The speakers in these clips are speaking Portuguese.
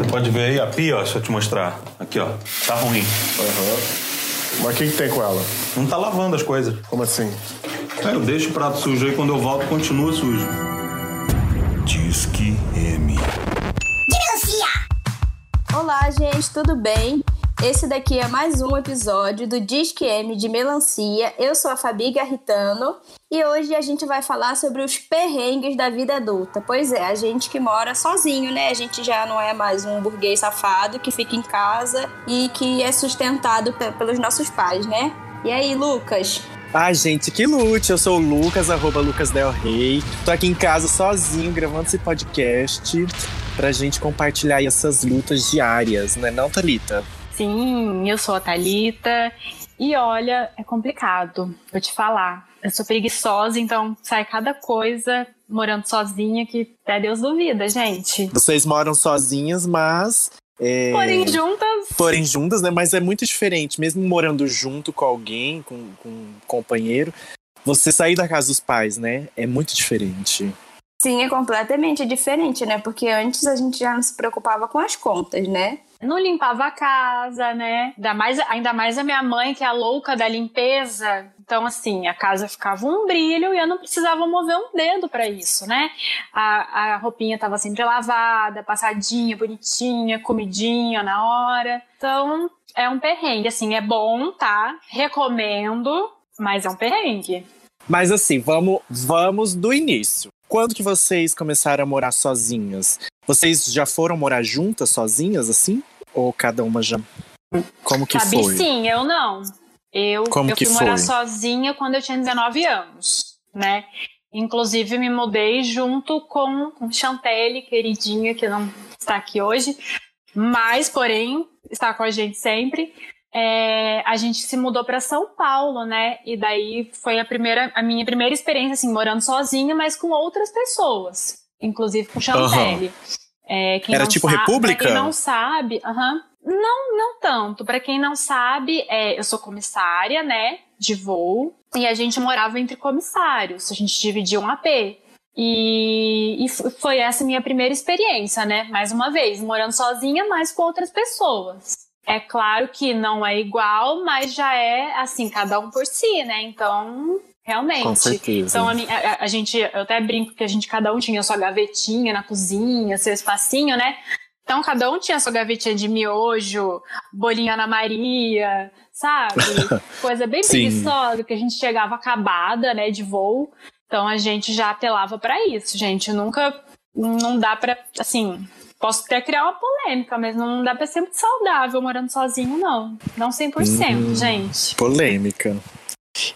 Você pode ver aí a pia, ó, deixa eu te mostrar. Aqui, ó. Tá ruim. Mas o que, que tem com ela? Não tá lavando as coisas. Como assim? É, eu deixo o prato sujo aí, quando eu volto, continua sujo. Disque M. Olá, gente, tudo bem? Esse daqui é mais um episódio do Disque M de Melancia. Eu sou a Fabi Garritano e hoje a gente vai falar sobre os perrengues da vida adulta. Pois é, a gente que mora sozinho, né? A gente já não é mais um burguês safado que fica em casa e que é sustentado pe- pelos nossos pais, né? E aí, Lucas? Ai, gente, que lute! Eu sou o Lucas, arroba Lucas Del Rey. Tô aqui em casa sozinho, gravando esse podcast pra gente compartilhar essas lutas diárias, né não, Thalita? Sim, eu sou a Thalita. E olha, é complicado, vou te falar. Eu sou preguiçosa, então sai cada coisa morando sozinha que até Deus duvida, gente. Vocês moram sozinhas, mas... é, Porém, juntas, porém juntas, né? Mas é muito diferente. Mesmo morando junto com alguém, com, com um companheiro, você sair da casa dos pais, né? É muito diferente. Sim, é completamente diferente, né? Porque antes a gente já não se preocupava com as contas, né? Não limpava a casa, né? Ainda mais, ainda mais a minha mãe, que é a louca da limpeza. Então, assim, a casa ficava um brilho e eu não precisava mover um dedo pra isso, né? A, a roupinha tava sempre lavada, passadinha, bonitinha, comidinha na hora. Então, é um perrengue. Assim, é bom, tá? Recomendo, mas é um perrengue. Mas assim, vamos, vamos do início. Quando que vocês começaram a morar sozinhas? Vocês já foram morar juntas, sozinhas, assim? Ou cada uma já? Como que Sabe foi? sim, eu não. Eu, Como eu fui morar foi? sozinha quando eu tinha 19 anos, né? Inclusive, me mudei junto com com Chantelle, queridinha, que não está aqui hoje, mas, porém, está com a gente sempre. É, a gente se mudou para São Paulo, né? E daí foi a primeira, a minha primeira experiência, assim, morando sozinha, mas com outras pessoas, inclusive com Chantelle. É, quem Era tipo sa- república? Pra quem não sabe, aham. Não, não tanto. Pra quem não sabe, é, eu sou comissária, né, de voo, e a gente morava entre comissários. A gente dividia um AP. E, e foi essa minha primeira experiência, né? Mais uma vez, morando sozinha, mas com outras pessoas. É claro que não é igual, mas já é assim, cada um por si, né? Então, realmente. Com certeza. Então, a, a- a- gente, eu até brinco que a gente, cada um tinha sua gavetinha na cozinha, seu espacinho, né? Então, cada um tinha sua gavetinha de miojo, bolinha Ana Maria, sabe? Coisa bem preguiçosa, que a gente chegava acabada, né, de voo. Então, a gente já apelava pra isso, gente. Nunca, não dá pra, assim, posso até criar uma polêmica, mas não dá pra ser muito saudável morando sozinho, não. Não 100%, Hum. gente. Polêmica.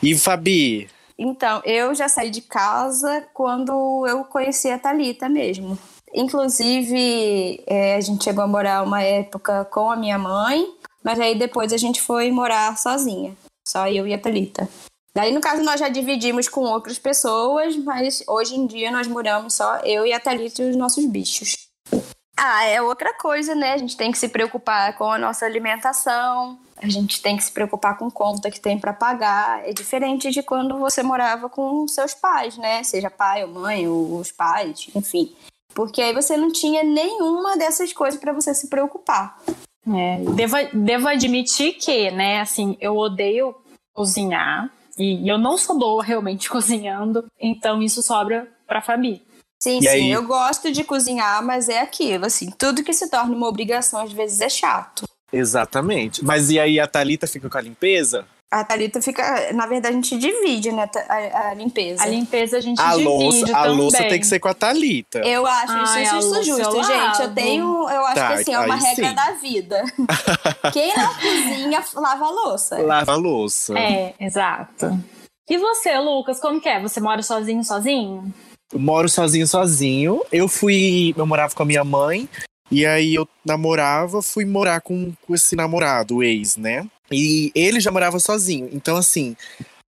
E Fabi, Então, eu já saí de casa quando eu conheci a Thalita mesmo. Inclusive, é, a gente chegou a morar uma época com a minha mãe, mas aí depois a gente foi morar sozinha. Só eu e a Thalita. Daí, no caso, nós já dividimos com outras pessoas, mas hoje em dia nós moramos só eu e a Thalita e os nossos bichos. Ah, é outra coisa, né? A gente tem que se preocupar com a nossa alimentação, a gente tem que se preocupar com conta que tem pra pagar. É diferente de quando você morava com seus pais, né? Seja pai ou mãe, ou os pais, enfim. Porque aí você não tinha nenhuma dessas coisas pra você se preocupar. É, devo, devo admitir que, né, assim, eu odeio cozinhar e eu não sou boa realmente cozinhando, então isso sobra pra Fabi. Sim, E sim, aí? eu gosto de cozinhar, mas é aquilo, assim, tudo que se torna uma obrigação às vezes é chato. exatamente. Mas e aí a Thalita fica com a limpeza? A Thalita fica. Na verdade, a gente divide, né? A, a limpeza. A limpeza a gente A divide louça, a também. louça tem que ser com a Thalita. Eu acho Ai, isso, isso louça justo, eu gente. Eu tenho. Eu acho Tá, que assim, é uma regra sim. da vida. Quem não cozinha, lava a louça. Lava a louça. É, exato. E você, Lucas, como que é? Você mora sozinho, sozinho? Moro sozinho, sozinho. Eu fui. Eu morava com a minha mãe. E aí eu namorava, fui morar com, com esse namorado, o ex, né? E ele já morava sozinho. Então, assim,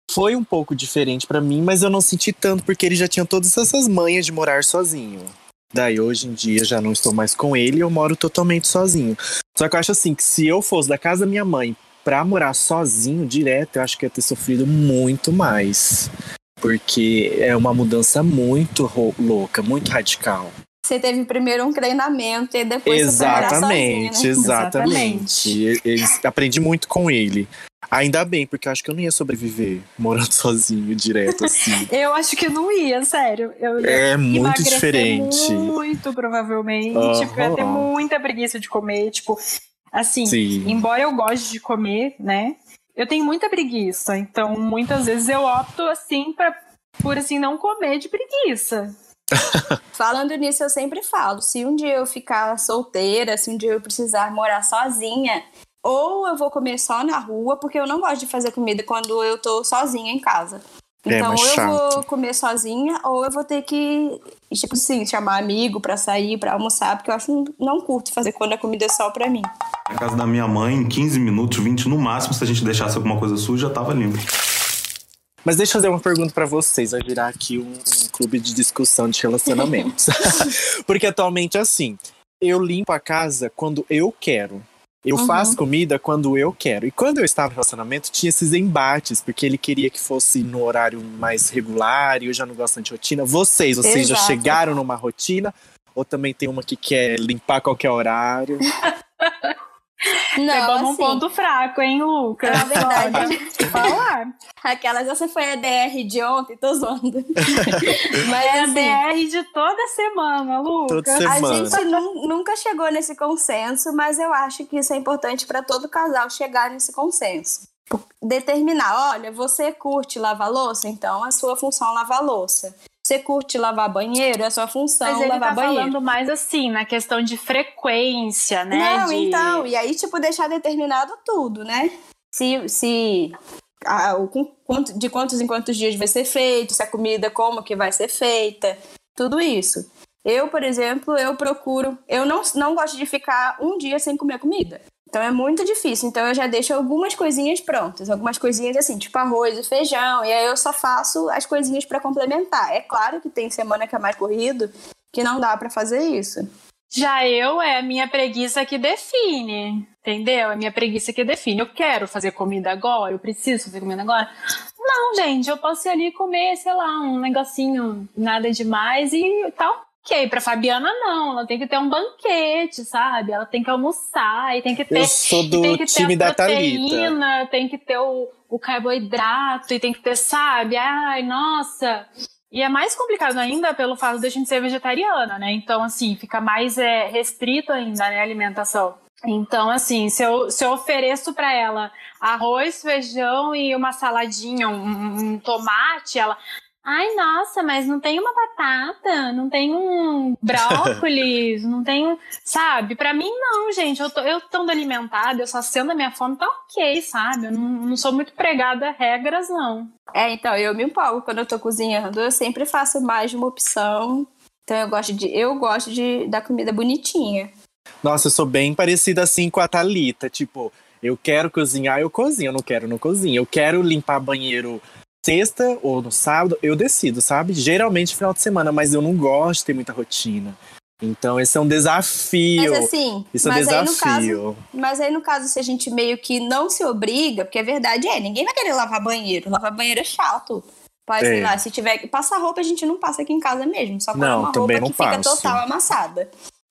foi um pouco diferente pra mim, mas eu não senti tanto, porque ele já tinha todas essas manhas de morar sozinho. Daí hoje em dia já não estou mais com ele, eu moro totalmente sozinho. Só que eu acho assim que se eu fosse da casa da minha mãe pra morar sozinho direto, eu acho que ia ter sofrido muito mais. Porque é uma mudança muito louca, muito radical. você teve primeiro um treinamento e depois Exatamente, sozinha, né? exatamente. E- e- aprendi muito com ele. Ainda bem, porque eu acho que eu não ia sobreviver morando sozinho direto assim. Eu acho que não ia, sério. Eu ia É muito diferente. Muito, provavelmente. Aham. Tipo, eu ia ter muita preguiça de comer. Tipo, assim, Sim. embora eu goste de comer, né? Eu tenho muita preguiça. Então, muitas vezes eu opto, assim, pra, por assim, não comer de preguiça. Falando nisso, eu sempre falo: se um dia eu ficar solteira, se um dia eu precisar morar sozinha, ou eu vou comer só na rua, porque eu não gosto de fazer comida quando eu tô sozinha em casa. É, Então, mais ou eu chato. vou comer sozinha, ou eu vou ter que, tipo assim, chamar amigo pra sair, pra almoçar, porque eu acho não curto fazer quando a comida é só pra mim. Na casa da minha mãe, em 15 minutos, 20 no máximo, se a gente deixasse alguma coisa suja, já tava limpo. Mas deixa eu fazer uma pergunta pra vocês, vai virar aqui um, um clube de discussão de relacionamentos. Porque atualmente é assim, eu limpo a casa quando eu quero. Eu Uhum. faço comida quando eu quero. E quando eu estava no relacionamento, tinha esses embates, porque ele queria que fosse no horário mais regular e eu já não gosto de rotina. Vocês, vocês já Exato. chegaram numa rotina? Ou também tem uma que quer limpar qualquer horário? Não, Pegou num assim, ponto fraco, hein, Lucas? Na verdade. Falar. aquelas, essa foi a DR de ontem, tô zoando. Mas É a assim, DR de toda semana, Lucas. Toda semana. A gente nu- nunca chegou nesse consenso, mas eu acho que isso é importante para todo casal chegar nesse consenso. Determinar, olha, você curte lavar louça, então a sua função é lavar louça. Você curte lavar banheiro, é a sua função Mas ele lavar tá banheiro. falando mais assim, na questão de frequência, né? Não, de... então, e aí, tipo, deixar determinado tudo, né? Se, se ah, o quanto- de quantos em quantos dias vai ser feito, se a comida como que vai ser feita, tudo isso. Eu, por exemplo, eu procuro, eu não, não gosto de ficar um dia sem comer comida. Então é muito difícil. Então eu já deixo algumas coisinhas prontas, algumas coisinhas assim, tipo arroz e feijão, e aí eu só faço as coisinhas pra complementar. É claro que tem semana que é mais corrido, que não dá pra fazer isso. Já eu é a minha preguiça que define, entendeu? É a minha preguiça que define. Eu quero fazer comida agora, eu preciso fazer comida agora. Não, gente, eu posso ir ali comer, sei lá, um negocinho, nada demais e tal. Ok, pra Fabiana não, ela tem que ter um banquete, sabe? Ela tem que almoçar e tem que ter Eu sou do tem que ter time a da Thalita. proteína, tem que ter o, o carboidrato e tem que ter, sabe? Ai, nossa. E é mais complicado ainda pelo fato de a gente ser vegetariana, né? Então, assim, fica mais é, restrito ainda, né, a alimentação. Então, assim, se eu, se eu ofereço pra ela arroz, feijão e uma saladinha, um- um tomate, ela. Ai, nossa, mas não tem uma batata, não tem um brócolis, não tem um. Sabe? Pra mim, não, gente. Eu tô eu estando alimentada, eu saciando a minha fome, tá ok, sabe? Eu não, não sou muito pregada a regras, não. É, então, eu me empolgo quando eu tô cozinhando. Eu sempre faço mais de uma opção. Então eu gosto de. Eu gosto de da comida bonitinha. Nossa, eu sou bem parecida assim com a Thalita. Tipo, eu quero cozinhar, eu cozinho. Eu não quero, não cozinho. Eu quero limpar banheiro sexta ou no sábado, eu decido, sabe? Geralmente final de semana, mas eu não gosto de ter muita rotina. Então esse é um desafio. Mas assim, Isso é um mas aí no caso. desafio. Mas aí, no caso, se a gente meio que não se obriga, porque a verdade é, ninguém vai querer lavar banheiro. Lavar banheiro é chato. Mas, sei É. lá, se tiver que passar roupa, a gente não passa aqui em casa mesmo. Só Não, uma também roupa que não fica passo. total amassada.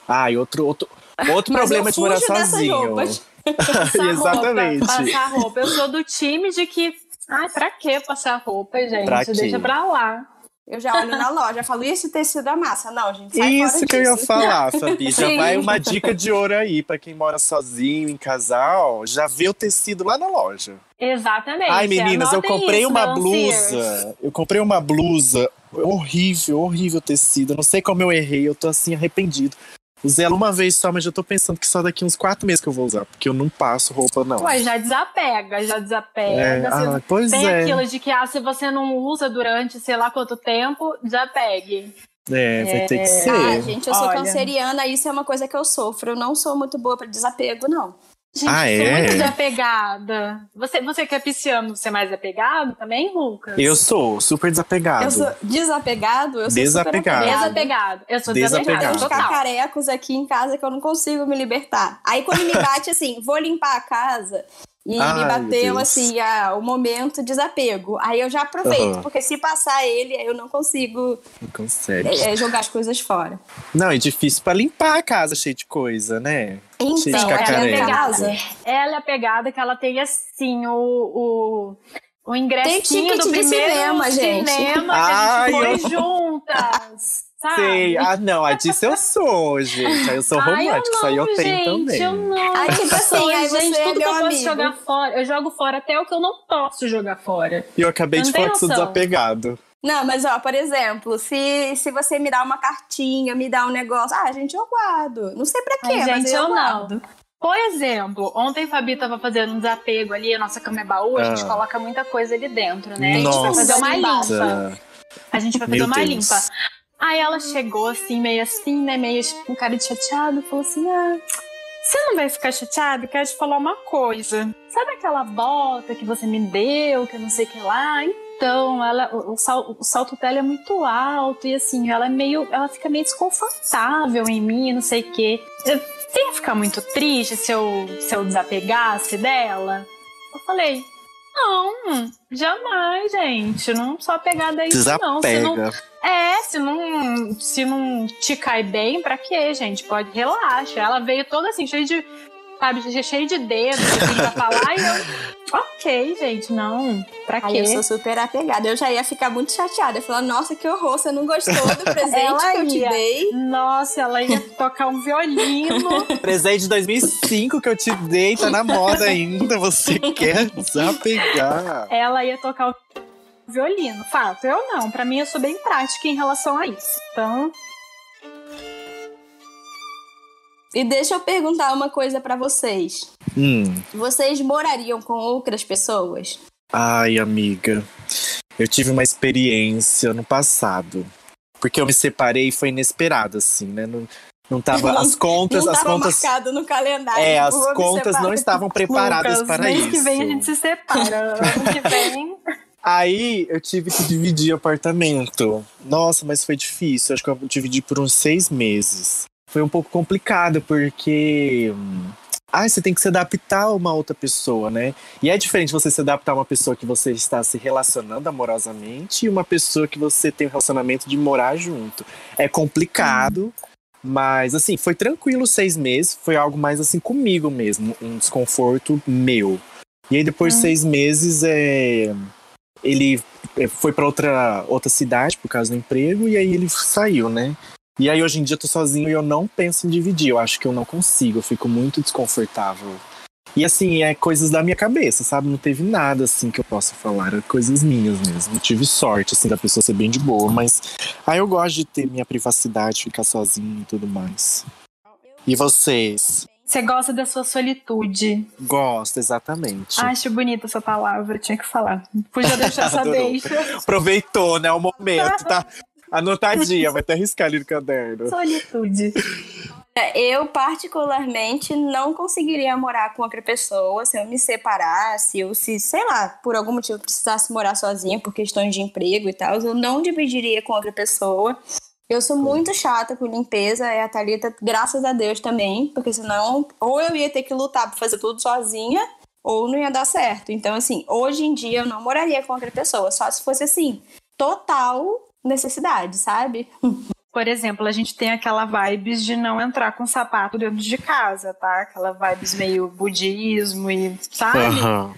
Ah, e outro, outro, outro problema eu de morar sozinho. roupas. Passar Exatamente. Roupa, passar roupa. Eu sou do time de que. Ai, pra que passar roupa, gente? Pra quê? Deixa pra lá. Eu já olho na loja, falo, e esse tecido da massa? Não, gente, sai Isso fora que eu ia falar, Fabi. Já Sim. vai uma dica de ouro aí pra quem mora sozinho, em casal. Já vê o tecido lá na loja. Exatamente. Ai, meninas, eu Anotem comprei isso, uma blusa. Eu comprei uma blusa horrível, horrível tecido. Eu Não sei como eu errei, eu tô assim arrependido. Usei ela uma vez só, mas já tô pensando que só daqui uns quatro meses que eu vou usar, porque eu não passo roupa, não. Ué, já desapega, já desapega. É, ah, pois Tem é. aquilo de que, ah, se você não usa durante sei lá quanto tempo, desapegue. É, vai ter que ser. Ah, gente, eu sou Olha. canceriana, isso é uma coisa que eu sofro. Eu não sou muito boa pra desapego, não. Gente, Ah, eu sou é? muito desapegada. Você, você que é pisciano, você é mais apegado também, Lucas? Eu sou super desapegado. Eu sou desapegado, eu sou Desapegado. Desapegado. Eu sou Desapegado. Tem desapegada, uns cacarecos aqui em casa que eu não consigo me libertar. Aí quando me bate assim, vou limpar a casa, E Ai, me bateu, assim, a- o momento desapego. Aí eu já aproveito, Aham. porque se passar ele, aí eu não consigo Não consegue. é, é, jogar as coisas fora. Não, é difícil pra limpar a casa cheia de coisa, né? Cheio de Então, ela é pegada. Ela é pegada que ela tem assim o, o, o ingressinho do primeiro cinema, gente. cinema que a eu- gente foi juntas. Sabe? Sei. Ah, não, a disso eu sou, gente. Aí eu sou Ai, romântico, isso aí eu não, tenho gente, também. Eu não. Aí, tipo assim, aí gente, é tudo que eu posso amigo. jogar fora, eu jogo fora até o que eu não posso jogar fora. E eu acabei Eu de não falar que sou desapegado. Não, mas ó, por exemplo, se, se você me dá uma cartinha, me dá um negócio, ah, gente, eu guardo. Não sei pra quê, Ai, mas gente, eu, eu não. guardo. Por exemplo, ontem a Fabi tava fazendo um desapego ali, a nossa cama é baú, a gente Ah. coloca muita coisa ali dentro, né? A gente Nossa. vai fazer uma Nossa. limpa. A gente vai fazer Meu uma Deus. limpa. Aí ela chegou assim, meio assim, né? Meio tipo, com cara de chateado, falou assim: Ah, você não vai ficar chateado? Quero te falar uma coisa. Sabe aquela bota que você me deu, que eu não sei o que lá? Então, ela, o, o sal- o salto dela é muito alto e assim, ela é meio. Ela fica meio desconfortável em mim, não sei o quê. Eu ia ficar muito triste se eu, se eu desapegasse dela? Eu falei. Não, jamais, gente. Não sou apegada a isso, não. Se não, é, se não, se não te cai bem, pra quê, gente? Pode, relaxa. Ela veio toda assim, cheia de, sabe, cheia de dedos, assim, pra falar, e eu, ok, gente, não, pra Aí quê? eu sou super apegada. Eu já ia ficar muito chateada. Eu falar, nossa, que horror, você não gostou do presente Ela que eu te ia. dei. Nossa, ela ia tocar um violino. Presente de 2005 que eu te dei, tá na moda ainda. Você quer desapegar. ela ia tocar o violino. Fato, eu não. Pra mim, eu sou bem prática em relação a isso. Então, E deixa eu perguntar uma coisa pra vocês. Hum. Vocês morariam com outras pessoas? Ai, amiga. Eu tive uma experiência no passado. Porque eu me separei e foi inesperado, assim, né? Não, não tava. As contas, não as tava contas. marcado no calendário. É, as contas não estavam preparadas Lucas, para mês isso. que vem a gente se separa. Ano que vem. Aí eu tive que dividir apartamento. Nossa, mas foi difícil. Acho que eu dividi por uns seis meses. Foi um pouco complicado, porque. hum, Ah, você tem que se adaptar a uma outra pessoa, né? E é diferente você se adaptar a uma pessoa que você está se relacionando amorosamente e uma pessoa que você tem o relacionamento de morar junto. É complicado, mas assim, foi tranquilo seis meses. Foi algo mais assim comigo mesmo, um desconforto meu. E aí depois de seis meses, é ele eh, foi pra outra, outra cidade por causa do emprego e aí ele saiu, né? E aí hoje em dia eu tô sozinho e eu não penso em dividir. Eu acho que eu não consigo, eu fico muito desconfortável. E assim, é coisas da minha cabeça, sabe? Não teve nada assim que eu possa falar, é coisas minhas mesmo. Eu tive sorte, assim, da pessoa ser bem de boa, mas aí eu gosto de ter minha privacidade, ficar sozinho e tudo mais. E vocês? Você gosta da sua solitude. Gosto, exatamente. Acho bonita essa palavra, tinha que falar. Podia deixar essa deixa. Aproveitou, né? O momento, tá? Anotadinha, vai até riscar ali no caderno. Solitude. Eu, particularmente, não conseguiria morar com outra pessoa se eu me separasse ou se, sei lá, por algum motivo eu precisasse morar sozinha por questões de emprego e tal. Eu não dividiria com outra pessoa. Eu sou muito chata com limpeza, e a Thalita, graças a Deus também, porque senão ou eu ia ter que lutar pra fazer tudo sozinha ou não ia dar certo. Então, assim, hoje em dia eu não moraria com outra pessoa, só se fosse assim, total necessidade, sabe? Por exemplo, a gente tem aquela vibes de não entrar com sapato dentro de casa, tá? Aquela vibes meio budismo e, sabe? Aham.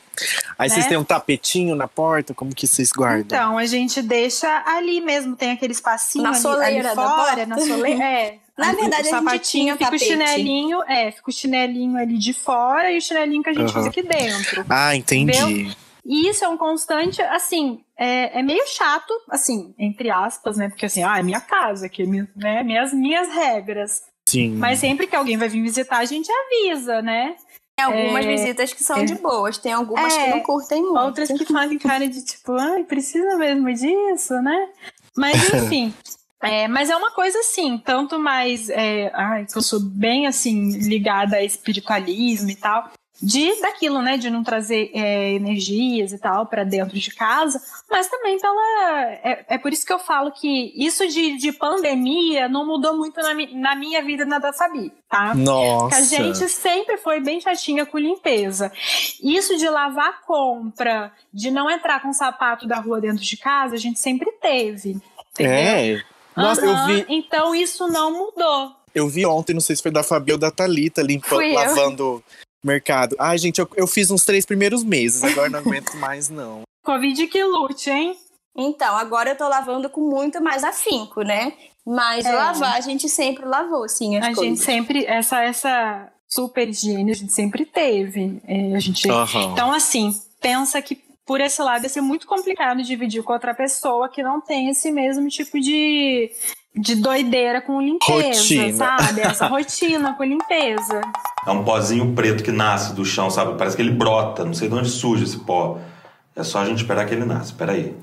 Aí vocês Né? têm um tapetinho na porta, como que vocês guardam? Então, a gente deixa ali mesmo, tem aquele espacinho Na ali, soleira ali da fora, na soleira. É. Na Aí verdade, o a gente sapatinho tinha fica o chinelinho, é, fica o chinelinho ali de fora e o chinelinho que a gente Aham. usa aqui dentro. Ah, entendi. E isso é um constante, assim, é, é meio chato, assim, entre aspas, né? Porque assim, ah, é minha casa, aqui, mi- né? Minhas, minhas regras. Sim. Mas sempre que alguém vai vir visitar, a gente avisa, né? Tem algumas É, visitas que são é. de boas, tem algumas É, que não curtem muito. Outras que fazem cara de tipo, ai, precisa mesmo disso, né? Mas enfim. É, mas é uma coisa assim, tanto mais. É, ai, que eu sou bem assim, ligada a espiritualismo e tal. De daquilo, né, de não trazer é, energias e tal para dentro de casa, mas também pela é, é, por isso que eu falo que isso de, de pandemia não mudou muito na, mi, na minha vida na da Fabi, tá? Nossa. Que a gente sempre foi bem chatinha com limpeza. Isso de lavar compra, de não entrar com sapato da rua dentro de casa, a gente sempre teve. Entendeu? É. Nossa, Aham, eu vi, Então isso não mudou. eu vi ontem, não sei se foi da Fabi ou da Thalita, limpando, lavando mercado. Ai, gente, eu, eu fiz uns três primeiros meses, agora não aguento mais, não. Covid que lute, hein? Então, agora eu tô lavando com muito mais afinco, né? Mas É. lavar a gente sempre lavou, sim, as A gente coisas. sempre, essa, essa super higiene a gente sempre teve. É, a gente, Aham. Então, assim, pensa que por esse lado ia ser muito complicado dividir com outra pessoa que não tem esse mesmo tipo de, de doideira com limpeza, Rotina. sabe? Essa rotina com limpeza. É um pozinho preto que nasce do chão, sabe? Parece que ele brota. Não sei de onde surge esse pó. É só a gente esperar que ele nasça. Pera aí.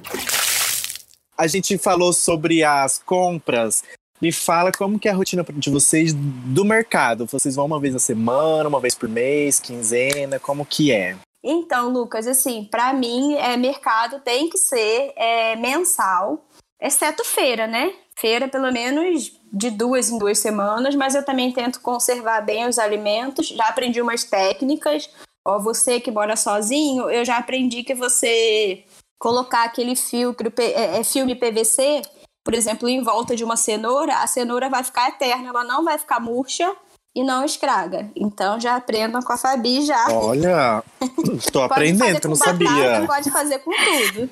A gente falou sobre as compras. Me fala como que é a rotina de vocês do mercado. Vocês vão uma vez na semana, uma vez por mês, quinzena, como que é? Então, Lucas, assim, pra mim, é, mercado tem que ser é, mensal, exceto feira, né? Feira, pelo menos de duas em duas semanas, mas eu também tento conservar bem os alimentos. Já aprendi umas técnicas. Ó, você que mora sozinho, eu já aprendi que você colocar aquele filtro, é, é, filme PVC, por exemplo, em volta de uma cenoura, a cenoura vai ficar eterna, ela não vai ficar murcha e não estraga. Então já aprendam com a Fabi já. Olha, Pode aprendendo, que não batata, sabia. Pode fazer com tudo.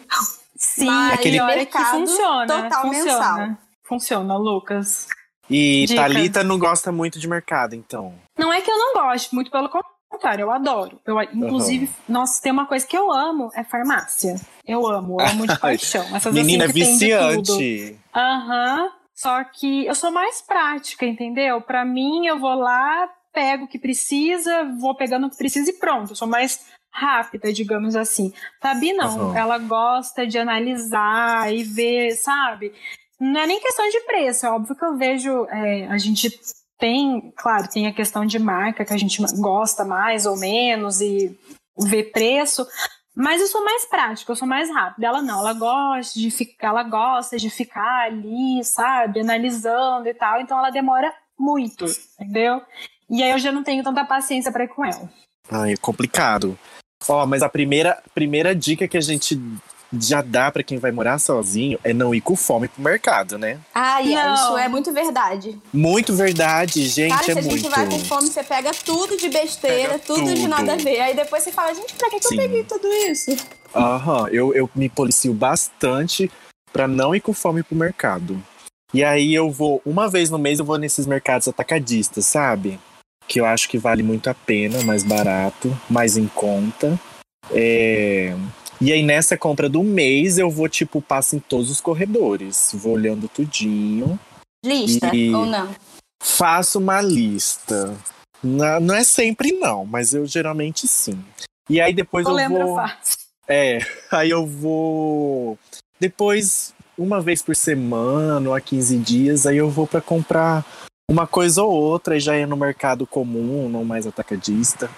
Sim, Mas Aquele- olha que mercado funciona. total funciona. mensal. Funciona, Lucas. E Dica. Thalita não gosta muito de mercado, então. Não é que eu não gosto, muito pelo contrário, eu adoro. Eu, inclusive, nossa, tem uma coisa que eu amo, é farmácia. Eu amo, eu amo de paixão. Essas Menina assim que de tudo. viciante. Aham. Só que eu sou mais prática, entendeu? Pra mim, eu vou lá, pego o que precisa, vou pegando o que precisa e pronto. Eu sou mais rápida, digamos assim. Fabi não, Aham. ela gosta de analisar e ver, sabe? Não é nem questão de preço, é óbvio que eu vejo, é, a gente tem, claro, tem a questão de marca que a gente gosta mais ou menos e ver preço, mas eu sou mais prática, eu sou mais rápida. Ela não, ela gosta de ficar, ela gosta de ficar ali, sabe, analisando e tal, então ela demora muito, entendeu? E aí eu já não tenho tanta paciência pra ir com ela. Ai, é complicado. Ó, mas a primeira, primeira dica que a gente já dá pra quem vai morar sozinho é não ir com fome pro mercado, né? Ah, Não. isso é muito verdade. Muito verdade, gente, Cara, se é a gente muito. vai com fome, você pega tudo de besteira, Pega tudo, de tudo. nada a ver. Aí depois você fala, gente, pra que, que eu peguei tudo isso? Aham, eu, eu me policio bastante pra não ir com fome pro mercado. E aí eu vou, uma vez no mês eu vou nesses mercados atacadistas, sabe? Que eu acho que vale muito a pena, mais barato, mais em conta. É, E aí nessa compra do mês eu vou, tipo, passo em todos os corredores. Vou olhando tudinho. Lista ou não? Faço uma lista. Na- Não é sempre não, mas eu geralmente sim. E aí depois Eu eu vou... fácil. É, aí eu vou. Depois, uma vez por semana, ou a 15 dias, aí eu vou pra comprar uma coisa ou outra, e já é no mercado comum, não mais atacadista.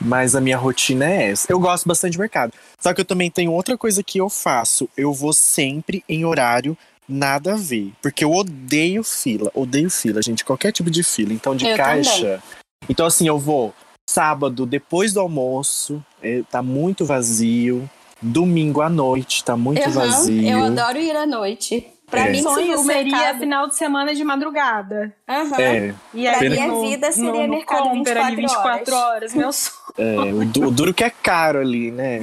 Mas a minha rotina é essa. Eu gosto bastante de mercado. Só que eu também tenho outra coisa que eu faço. Eu vou sempre em horário nada a ver. Porque eu odeio fila. Odeio fila, gente. Qualquer tipo de fila. Então, de Eu caixa. Então, assim, eu vou sábado depois do almoço, é, tá muito vazio. Domingo à noite, tá muito Aham, vazio. Eu adoro ir à noite. Pra É. mim, Sonho seria mercado... final de semana de madrugada. Aham. É, E Pra aí, minha no- vida seria no, no mercado Comper, ali 24 24 horas. Meu sonho. é, o, du- o duro que é caro ali, né?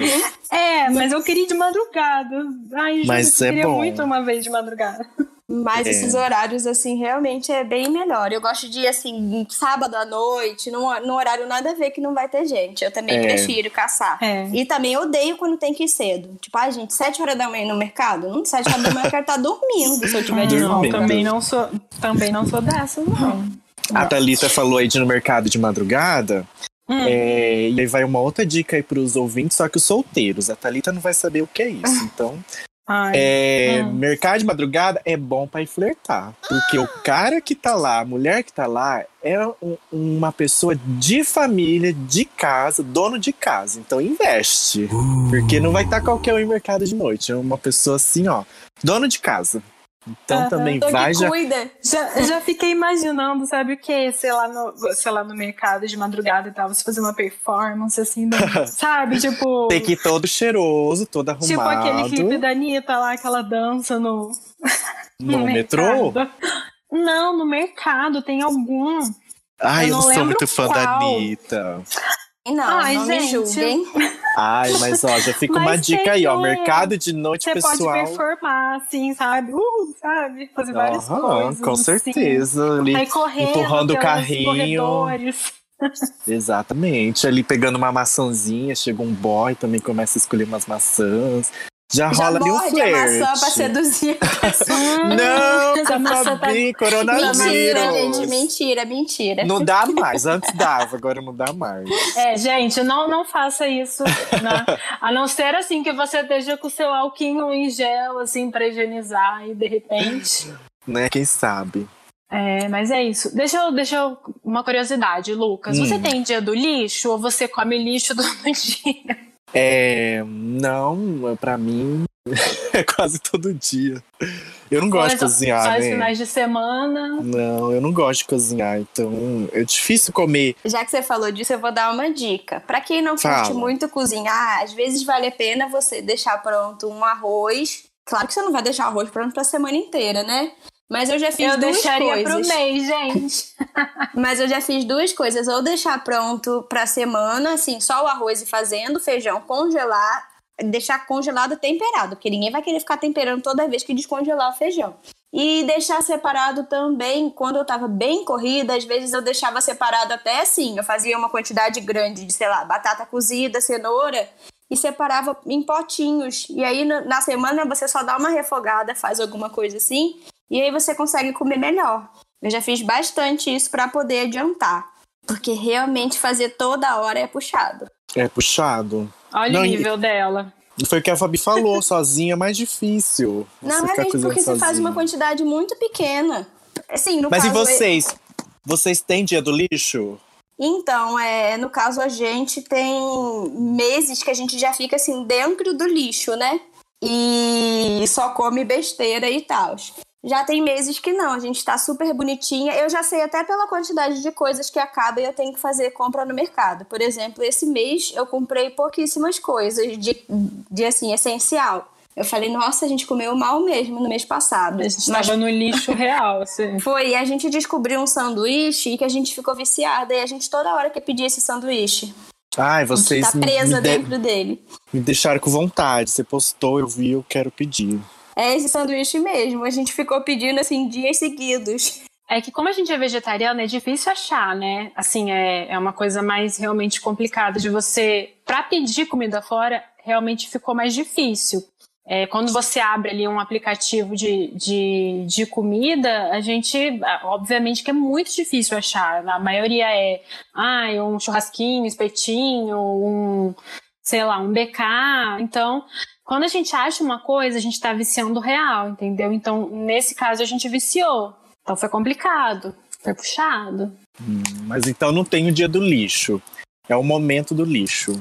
É, mas eu queria ir de madrugada. Ai, gente, Mas eu é queria bom. muito uma vez de madrugada. Mas É. esses horários, assim, realmente é bem melhor. Eu gosto de ir, assim, sábado à noite, num, num horário nada a ver que não vai ter gente. Eu também É. prefiro caçar. É. E também odeio quando tem que ir cedo. Tipo, ai, gente, sete horas da manhã no mercado? Não, sete horas da manhã eu quero estar dormindo se eu tiver de folga. Não, também não sou, também não sou dessas, não. A Thalita falou aí de ir no mercado de madrugada. Hum. É, e aí vai uma outra dica aí pros ouvintes, só que os solteiros. A Thalita não vai saber o que é isso. Então, Ai. É, Hum. Mercado de madrugada é bom pra ir flertar. Porque o cara que tá lá, a mulher que tá lá, é um- uma pessoa de família, de casa, dono de casa. Então investe. Porque não vai estar qualquer um em mercado de noite. É uma pessoa assim, ó, dono de casa. Então Aham. também Então vai já. cuida. Já, já fiquei imaginando, sabe o que? Sei lá, no, sei lá, no mercado de madrugada e tal, você fazer uma performance assim, do- sabe? Tipo. Tem que ir todo cheiroso, todo arrumado. Tipo aquele clipe da Anitta lá, aquela dança no, no metrô. mercado. Não, no mercado tem algum. Ai, Eu eu não não sou muito fã da qual. Anitta. Não, Ai, não me gente. julguem. Ai, mas ó, já fica Mas uma dica aí, ó. um- Mercado de noite, Você pode pessoal. performar, assim, sabe? Uh, sabe? Fazer várias Aham, coisas. com assim. certeza. Ali, Aí correndo empurrando o carrinho. Exatamente. Ali pegando uma maçãzinha, chega um boy, também começa a escolher umas maçãs. Já, Já rola ali um morde a maçã pra flerte. seduzir a pessoa. Não, A maçã tá- Fabi, coronavírus. mentira, gente, mentira, mentira. Não dá mais. Antes dava, agora não dá mais. É, gente, não, não faça isso. né? A não ser assim que você esteja com o seu alquinho em gel, assim, pra higienizar e de repente. Né? Quem sabe? É, mas é isso. Deixa eu, deixa eu. Uma curiosidade, Lucas. Hum. Você tem dia do lixo ou você come lixo todo dia? É. Não, pra mim é quase todo dia. Eu não gosto de Só- cozinhar, Só os né? finais de semana. Não, eu não gosto de cozinhar, então é difícil comer. Já que você falou disso, eu vou dar uma dica. Pra quem não Fala. curte muito cozinhar, às vezes vale a pena você deixar pronto um arroz. Claro que você não vai deixar arroz pronto pra semana inteira, né? Mas eu já fiz Eu duas deixaria coisas. pro mês, gente. Mas eu já fiz duas coisas. Ou deixar pronto pra semana, assim, só o arroz e fazendo, feijão, congelar, deixar congelado temperado, porque ninguém vai querer ficar temperando toda vez que descongelar o feijão. E deixar separado também, quando eu tava bem corrida, às vezes eu deixava separado até assim. Eu fazia uma quantidade grande de, sei lá, batata cozida, cenoura, e separava em potinhos. E aí na semana você só dá uma refogada, faz alguma coisa assim, e aí você consegue comer melhor. Eu já fiz bastante isso pra poder adiantar. Porque realmente fazer toda hora é puxado. É puxado. Olha Não, o e- nível dela. E foi o que a Fabi falou, sozinha é mais difícil. Não, é cozinhando porque você faz sozinha. uma quantidade muito pequena. Assim, no Mas e caso, vocês? Vocês têm dia do lixo? Então, é, no caso, a gente tem meses que a gente já fica assim dentro do lixo, né? E só come besteira e tal. Já tem meses que não, a gente tá super bonitinha. Eu já sei até pela quantidade de coisas que acaba e eu tenho que fazer compra no mercado. Por exemplo, esse mês eu comprei pouquíssimas coisas de, de assim, essencial. Eu falei, nossa, a gente comeu mal mesmo no mês passado. A gente Mas tava no lixo real, assim. foi, e a gente descobriu um sanduíche e que a gente ficou viciada. E a gente toda hora quer pedir esse sanduíche. Ai, vocês tá presa me, de- dentro dele. me deixaram com vontade. Você postou, eu vi, eu quero pedir. É esse sanduíche mesmo. A gente ficou pedindo assim dias seguidos. É que como a gente é vegetariana, é difícil achar, né? Assim, é, é uma coisa mais realmente complicada de você... Pra pedir comida fora, realmente ficou mais difícil. É, quando você abre ali um aplicativo de, de, de comida, a gente, obviamente que é muito difícil achar. A maioria é, ah, um churrasquinho, espetinho, um, sei lá, um BK. Então, quando a gente acha uma coisa, a gente tá viciando real, entendeu? Então, nesse caso, a gente viciou. Então foi complicado, foi puxado. Mas então não tem o dia do lixo. É o momento do lixo.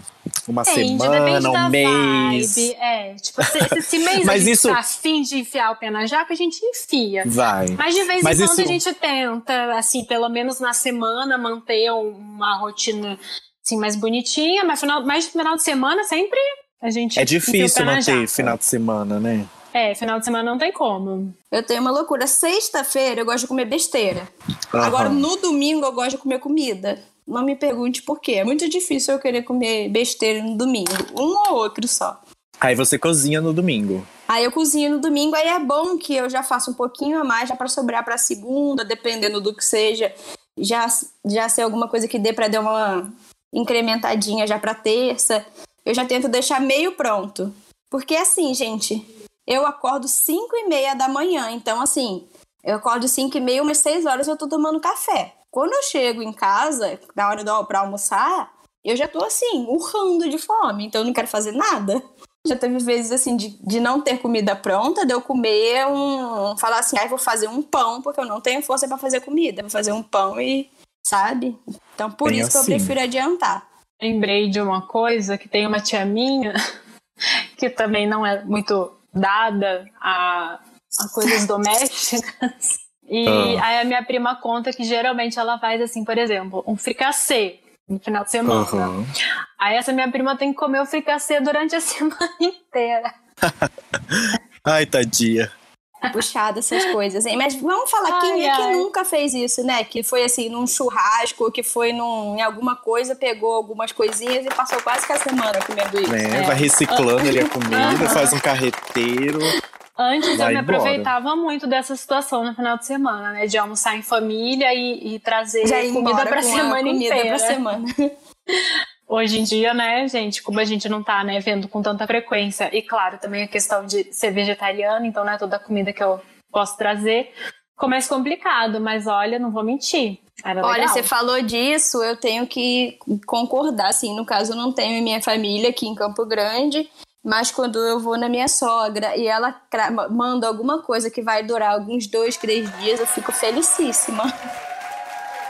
Uma semana, um mês. vibe. É, tipo, se, se esse mês Mas a gente isso- tá afim de enfiar o pé na jaca, a gente enfia. Vai. Mas de vez Mas em quando isso- a gente tenta, assim, pelo menos na semana, manter uma rotina assim, mais bonitinha, mas final, mais no final de semana sempre a gente É difícil manter jaca. final de semana, né? É, final de semana não tem como. Eu tenho uma loucura. Sexta-feira eu gosto de comer besteira. Aham. Agora, no domingo eu gosto de comer comida. Não me pergunte por quê. É muito difícil eu querer comer besteira no domingo. Um ou outro só. Aí você cozinha no domingo. Aí eu cozinho no domingo, aí é bom que eu já faço um pouquinho a mais já para sobrar para segunda, dependendo do que seja. Já já ser alguma coisa que dê para dar uma incrementadinha já para terça. Eu já tento deixar meio pronto. Porque assim, gente, eu acordo 5 e meia da manhã, então assim, eu acordo 5 e meia, umas 6 horas eu tô tomando café. Quando eu chego em casa, na hora do pra almoçar, eu já tô assim, urrando de fome, então eu não quero fazer nada. Já teve vezes assim de, de não ter comida pronta, de eu comer um. falar assim, ai, ah, vou fazer um pão, porque eu não tenho força para fazer comida. Vou fazer um pão e. sabe? Então por Bem isso assim. que eu assim. prefiro adiantar. Lembrei de uma coisa que tem uma tia minha, que também não é muito dada a, a coisas domésticas. E ah. aí a minha prima conta que geralmente ela faz assim, por exemplo, um fricassê no final de semana. Uhum. Aí essa minha prima tem que comer o fricassê durante a semana inteira. Ai, tadinha. Puxada essas coisas, hein? Mas vamos falar, ai, quem é que nunca fez isso, né? Que foi assim, num churrasco, que foi num, em alguma coisa, pegou algumas coisinhas e passou quase que a semana comendo isso. É, é. vai reciclando ali a comida, faz um carreteiro. Antes Vai eu me aproveitava muito dessa situação no final de semana, né? De almoçar em família e, e trazer comida pra semana inteira. Pra semana. Hoje em dia, né, gente, como a gente não tá, né, vendo com tanta frequência, e claro, também a questão de ser vegetariano, então não é toda a comida que eu posso trazer, ficou mais complicado, mas olha, não vou mentir. Olha, você falou disso, eu tenho que concordar, assim, no caso eu não tenho minha família aqui em Campo Grande, mas quando eu vou na minha sogra e ela manda alguma coisa que vai durar alguns dois, três dias, eu fico felicíssima.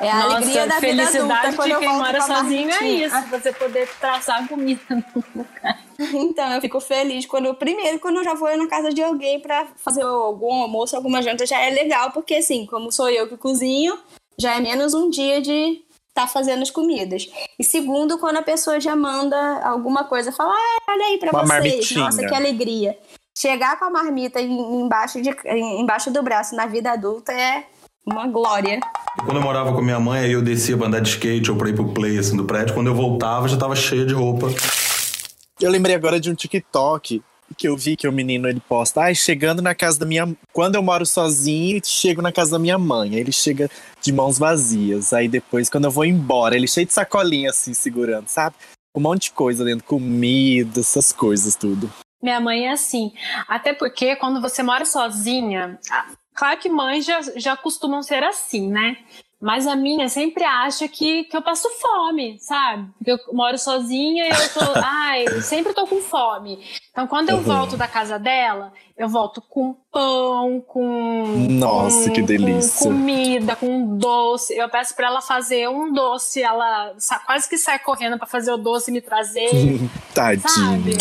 É a Nossa, alegria da vida adulta quando de quem mora sozinho é isso, você poder traçar comida no lugar. Então, eu fico feliz quando, primeiro, quando eu já vou na casa de alguém para fazer algum almoço, alguma janta, já é legal, porque assim, como sou eu que cozinho, já é menos um dia de tá fazendo as comidas. E segundo, quando a pessoa já manda alguma coisa, fala, ah, olha aí pra Uma vocês, marmitinha. nossa, que alegria. Chegar com a marmita embaixo, de, embaixo do braço na vida adulta é uma glória. Quando eu morava com minha mãe, aí eu descia pra andar de skate ou pra ir pro play assim, do prédio. Quando eu voltava, já tava cheia de roupa. Eu lembrei agora de um TikTok que eu vi que o menino ele posta, ai, chegando na casa da minha. Quando eu moro sozinho, chego na casa da minha mãe. Aí ele chega de mãos vazias. Aí depois, quando eu vou embora, ele cheio de sacolinha assim, segurando, sabe? Um monte de coisa dentro, comida, essas coisas, tudo. Minha mãe é assim. Até porque quando você mora sozinha, claro que mães já, já costumam ser assim, né? Mas a minha sempre acha que, que eu passo fome, sabe? Porque eu moro sozinha e eu tô. ai, sempre tô com fome. Então, quando eu uhum. volto da casa dela, eu volto com pão, com. Nossa, com, que delícia! Com comida, com doce. Eu peço pra ela fazer um doce, ela quase que sai correndo para fazer o doce e me trazer. Tadinha.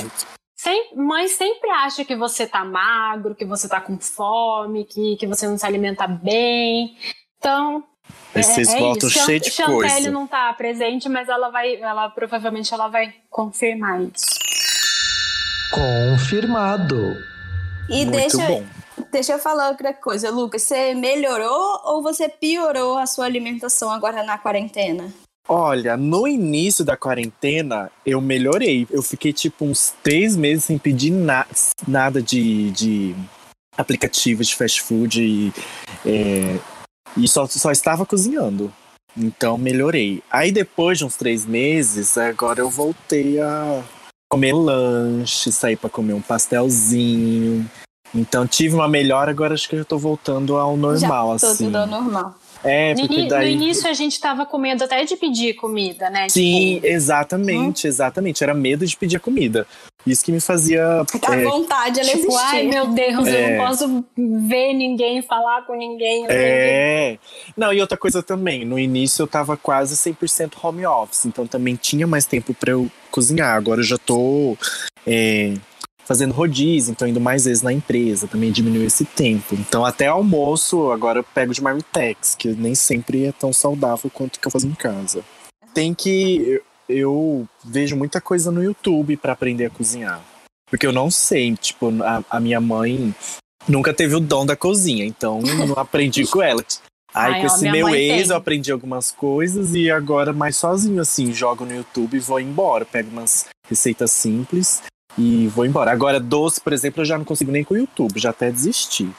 Sem, mãe sempre acha que você tá magro, que você tá com fome, que, que você não se alimenta bem. Então, é, vocês é voltam cheios de Chantelle coisa. Chantelle não tá presente, mas ela vai, ela provavelmente ela vai confirmar isso. Confirmado. E Muito deixa, bom. deixa eu falar outra coisa, Lucas. Você melhorou ou você piorou a sua alimentação agora na quarentena? Olha, no início da quarentena eu melhorei. Eu fiquei tipo uns três meses sem pedir na nada de, de aplicativo de fast food. E, é, e só, só estava cozinhando. Então melhorei. Aí depois de uns três meses, agora eu voltei a comer lanche, sair para comer um pastelzinho. Então tive uma melhora, agora acho que eu tô voltando ao normal, já assim. Tudo ao normal. É, porque no, daí... no início a gente tava com medo até de pedir comida, né? Sim, tipo... exatamente, hum. exatamente. Era medo de pedir comida. Isso que me fazia. A é, vontade, ela tipo, existia. ai meu Deus, é, eu não é. posso ver ninguém, falar com ninguém. É. Não, e outra coisa também, no início eu tava quase 100% home office, então também tinha mais tempo para eu cozinhar. Agora eu já tô. É, fazendo rodízio, então indo mais vezes na empresa, também diminuiu esse tempo. Então até almoço agora eu pego de marmitex, que nem sempre é tão saudável quanto que eu faço em casa. Tem que eu, vejo muita coisa no YouTube para aprender a cozinhar. Porque eu não sei, tipo, a, a minha mãe nunca teve o dom da cozinha, então não aprendi com ela. Aí Ai, com ó, esse meu ex tem. eu aprendi algumas coisas e agora mais sozinho, assim, jogo no YouTube e vou embora. Pego umas receitas simples e vou embora. Agora, doce, por exemplo, eu já não consigo nem com o YouTube, já até desisti.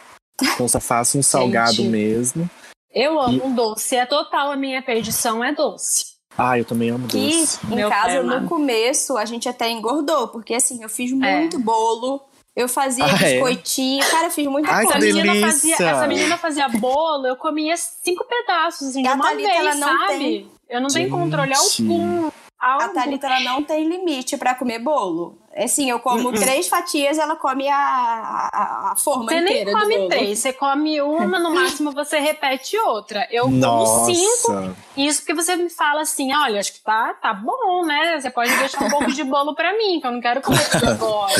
Então só faço um salgado Gente, mesmo. Eu amo e... doce, é total a minha perdição é doce. Ah, eu também amo que doce. em Meu casa, no começo, a gente até engordou, porque assim, eu fiz é. muito é. bolo, eu fazia ah, é? biscoitinho, é? cara, eu fiz muita Ai, coisa. Essa menina, fazia, essa menina fazia bolo, eu comia cinco pedaços assim, de uma Thalita, vez, ela não sabe? Tem... Eu não tenho controle algum a Thalita ela não tem limite para comer bolo. É assim, eu como três fatias, ela come a, a, a forma Você nem inteira do come bolo. três, você come uma, no máximo você repete outra. Eu Nossa. como cinco, isso porque você me fala assim, olha, acho que tá, tá bom, né? Você pode deixar um pouco de bolo pra mim, que eu não quero comer tudo agora.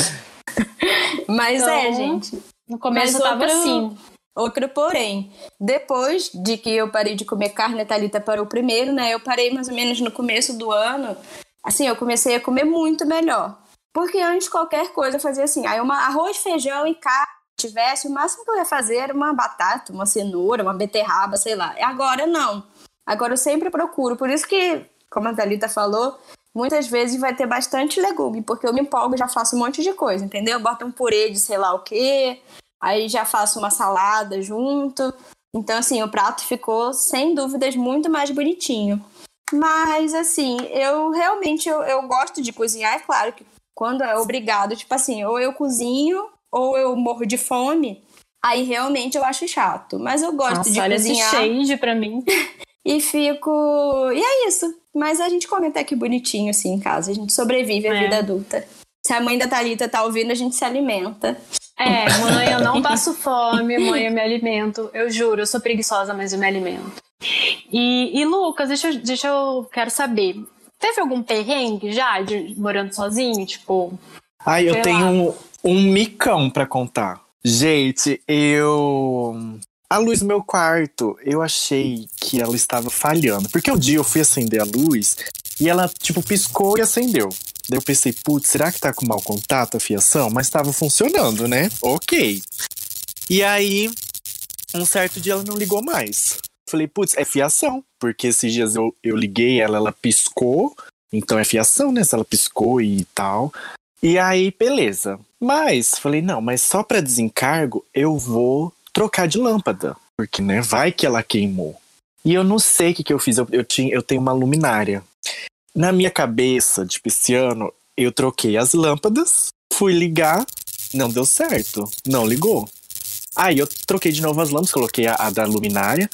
Mas é, Então, gente. No começo eu tava outro- assim. Outro porém, depois de que eu parei de comer carne, a Thalita parou primeiro, né? Eu parei mais ou menos no começo do ano. Assim, eu comecei a comer muito melhor. Porque antes qualquer coisa eu fazia assim, aí uma arroz, feijão e carne tivesse, o máximo que eu ia fazer era uma batata, uma cenoura, uma beterraba, sei lá. Agora não. Agora eu sempre procuro. Por isso que, como a Thalita falou, muitas vezes vai ter bastante legume, porque eu me empolgo e já faço um monte de coisa, entendeu? Boto um purê de sei lá o quê, aí já faço uma salada junto. Então, assim, o prato ficou, sem dúvidas, muito mais bonitinho. Mas, assim, eu realmente eu, eu gosto de cozinhar, é claro que quando é obrigado, tipo assim, ou eu cozinho ou eu morro de fome, aí realmente eu acho chato. Mas eu gosto Nossa, de olha esse cozinhar shade pra mim. e fico. E é isso. Mas a gente come até que bonitinho, assim, em casa. A gente sobrevive à É. vida adulta. Se a mãe da Thalita tá ouvindo, a gente se alimenta. É, mãe, eu não passo fome, mãe, eu me alimento. Eu juro, eu sou preguiçosa, mas eu me alimento. E, e Lucas, deixa, deixa eu. Quero saber. Teve algum perrengue já de morando sozinho? Tipo. Ai, eu tenho um, um micão pra contar. Gente, eu. A luz do meu quarto, eu achei que ela estava falhando. Porque um dia eu fui acender a luz e ela, tipo, piscou e acendeu. Daí eu pensei, putz, será que tá com mau contato a fiação? Mas tava funcionando, né? Ok. E aí, um certo dia ela não ligou mais. Falei, putz, é fiação. Porque esses dias eu, eu liguei ela, ela piscou. Então é fiação, né? Se ela piscou e tal. E aí, beleza. Mas, falei, não, mas só pra desencargo eu vou trocar de lâmpada. Porque, né, vai que ela queimou. E eu não sei o que, que eu fiz. Eu, eu, tinha, eu tenho uma luminária. Na minha cabeça de pisciano, eu troquei as lâmpadas, fui ligar, não deu certo. Não ligou. Aí eu troquei de novo as lâmpadas, coloquei a, a da luminária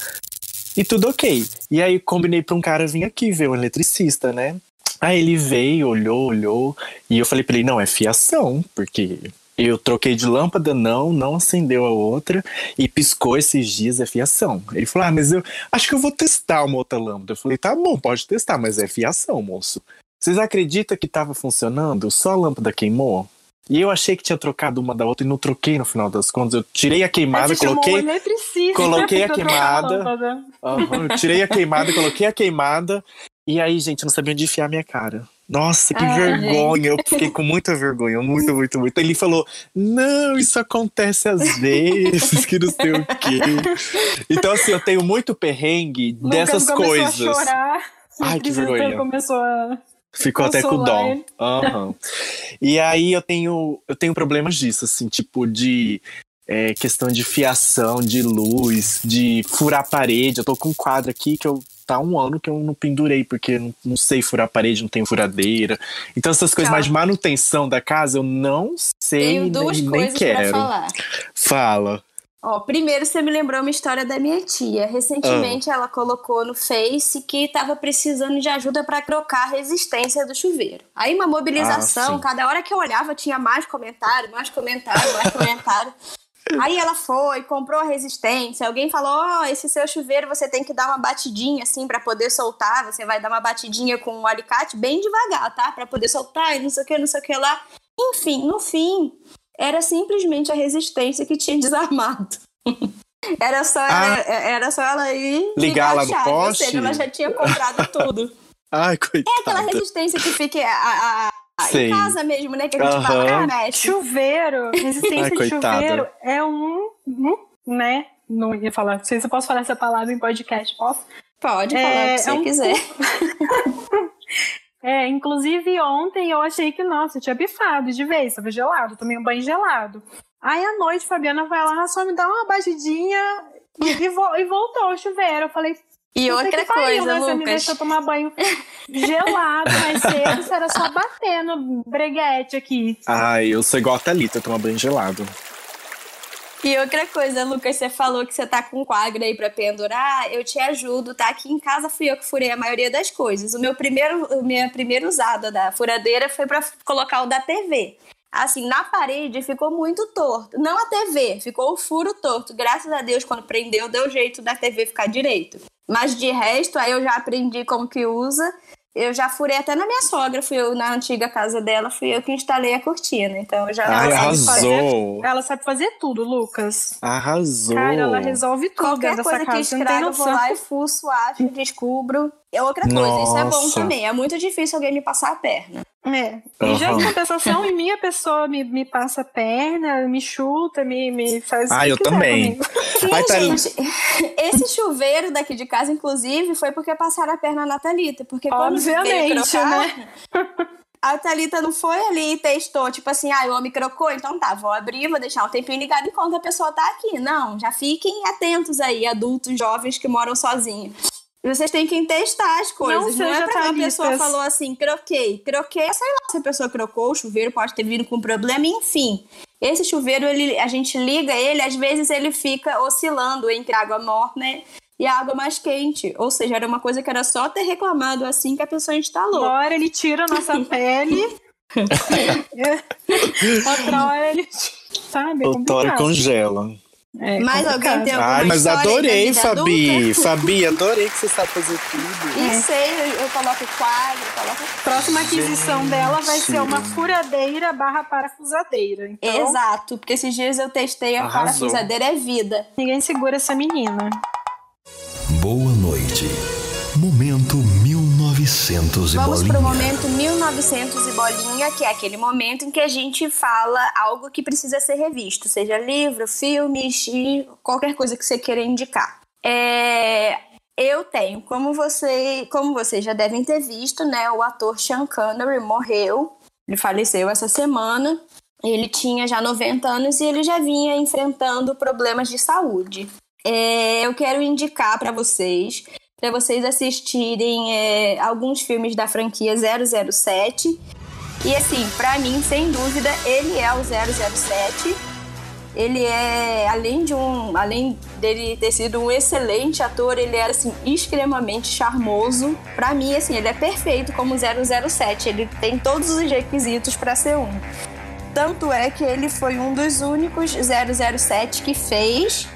e tudo ok. E aí combinei pra um cara vir aqui ver, um eletricista, né? Aí ele veio, olhou, olhou, e eu falei pra ele, não, é fiação, porque eu troquei de lâmpada, não, não acendeu a outra, e piscou esses dias, é fiação. Ele falou, ah, mas eu acho que eu vou testar uma outra lâmpada. Eu falei, tá bom, pode testar, mas é fiação, moço. Vocês acreditam que tava funcionando? Só a lâmpada queimou? E eu achei que tinha trocado uma da outra e não troquei no final das contas. Eu tirei a queimada, chamou coloquei. coloquei a queimada. eu tirei a queimada, coloquei a queimada. E aí, gente, eu não sabia onde enfiar minha cara. Nossa, que Ai, vergonha. Eu fiquei com muita vergonha, muito, muito, muito. Ele falou: Não, isso acontece às vezes, que não sei o quê. Então, assim, eu tenho muito perrengue Lucas dessas coisas. A chorar. Ai, que vergonha. Começou a. Ficou até com dó. Aham. E aí eu tenho, eu tenho problemas disso, assim, tipo de é, questão de fiação, de luz, de furar parede. Eu tô com um quadro aqui que eu tá um ano que eu não pendurei, porque não, não sei furar parede, não tenho furadeira. Então essas coisas Tá. mais de manutenção da casa, eu não sei Tenho nem, duas nem pra quero. falar. Fala. Ó, primeiro você me lembrou uma história da minha tia. Recentemente ela colocou no Face que estava precisando de ajuda para trocar a resistência do chuveiro. Aí uma mobilização, Ah, cada hora que eu olhava tinha mais comentário, mais comentário, mais comentário. Aí ela foi, comprou a resistência. Alguém falou: Ó, esse seu chuveiro você tem que dar uma batidinha assim para poder soltar. Você vai dar uma batidinha com o alicate bem devagar, tá? Para poder soltar e não sei o que, não sei o que lá. Enfim, no fim, era simplesmente a resistência que tinha desarmado. Era só, ela, era só ela ir Ah. Ligar lá no a chave, Ou poste? seja, ela já tinha comprado tudo. Ai, É aquela coitada. resistência que fica a, a- a- Sei. em casa mesmo, né? Que a gente Aham. fala, ah, mexe. Chuveiro, resistência Ai, de coitada. chuveiro é um, um, né? Não ia falar, não sei se eu posso falar essa palavra em podcast, posso? Pode É, falar o que você é um- quiser. É, inclusive ontem eu achei que, nossa, eu tinha bifado de vez, tava gelado, tomei um banho gelado. Aí à noite, Fabiana vai lá, só me dá uma batidinha e, e vo- e voltou o chuveiro. Eu falei, E outra que pariu, coisa, né? Você me Lucas. deixou tomar banho gelado mais cedo, você era só bater no breguete aqui. Ai, eu sou igual a Thalita, tomo banho gelado. E outra coisa, Lucas, você falou que você tá com quadro aí pra pendurar, eu te ajudo, tá? Aqui em casa fui eu que furei a maioria das coisas. O meu primeiro, minha primeira usada da furadeira foi pra colocar o da TV. Assim, na parede ficou muito torto. Não a TV, ficou o furo torto. Graças a Deus, quando prendeu, deu jeito da TV ficar direito. Mas de resto, aí eu já aprendi como que usa. Eu já furei até na minha sogra, fui eu na antiga casa dela, fui eu que instalei a cortina. Então eu já Ai, Ela sabe arrasou. fazer- Ela sabe fazer tudo, Lucas. Arrasou. Cara, ela resolve tudo Qualquer coisa que casa. Você não tem estraga, eu vou lá e fuço, acho, descubro. É outra coisa, isso é bom Nossa. também. É muito difícil alguém me passar a perna. É. E já em compensação, em minha pessoa me, me passa a perna, me chuta, me, me faz. o Ah, que eu quiser também. Sim, Ai, tá- gente, esse chuveiro daqui de casa, inclusive, foi porque passaram a perna na Thalita. Porque Obviamente, né? A Thalita não foi ali e testou, tipo assim, ah, o homem crocou, então tá, vou abrir, vou deixar um tempinho ligado enquanto a pessoa tá aqui. Não, já fiquem atentos aí, adultos jovens que moram sozinhos. E vocês têm que testar as coisas. Não, é seja porque a pessoa talistas. falou assim, croquei. Croquei, sei lá se a pessoa crocou, o chuveiro pode ter vindo com problema, enfim. Esse chuveiro, ele, a gente liga ele, às vezes ele fica oscilando entre água morna e a água mais quente. Ou seja, era uma coisa que era só ter reclamado assim que a pessoa instalou. Uma hora ele tira a nossa pele. Outra hora ele. Sabe? É Outra hora congela. É Mas alguém tem alguma Ai, mas adorei, Fabi. adulta? Fabi, adorei que você sabe fazer tudo. E sei, eu, eu coloco quadro, coloco. Próxima aquisição dela vai ser Gente. uma furadeira barra parafusadeira. Então, Exato, porque esses dias eu testei a Arrasou. parafusadeira é vida. ninguém segura essa menina. Boa noite. Momento 1900 e Vamos bolinha. pro momento 1900 e bolinha, que é aquele momento em que a gente fala algo que precisa ser revisto, seja livro, filmes e qualquer coisa que você queira indicar. É, eu tenho, como você, como vocês já devem ter visto, né, o ator Sean Connery morreu, ele faleceu essa semana. Ele tinha já 90 anos e ele já vinha enfrentando problemas de saúde. É, eu quero indicar para vocês para vocês assistirem é, alguns filmes da franquia 007. E assim, para mim, sem dúvida, ele é o 007. Ele é, além de um, além dele ter sido um excelente ator, ele era assim extremamente charmoso. Para mim, assim, ele é perfeito como 007. Ele tem todos os requisitos para ser um. Tanto é que ele foi um dos únicos 007 que fez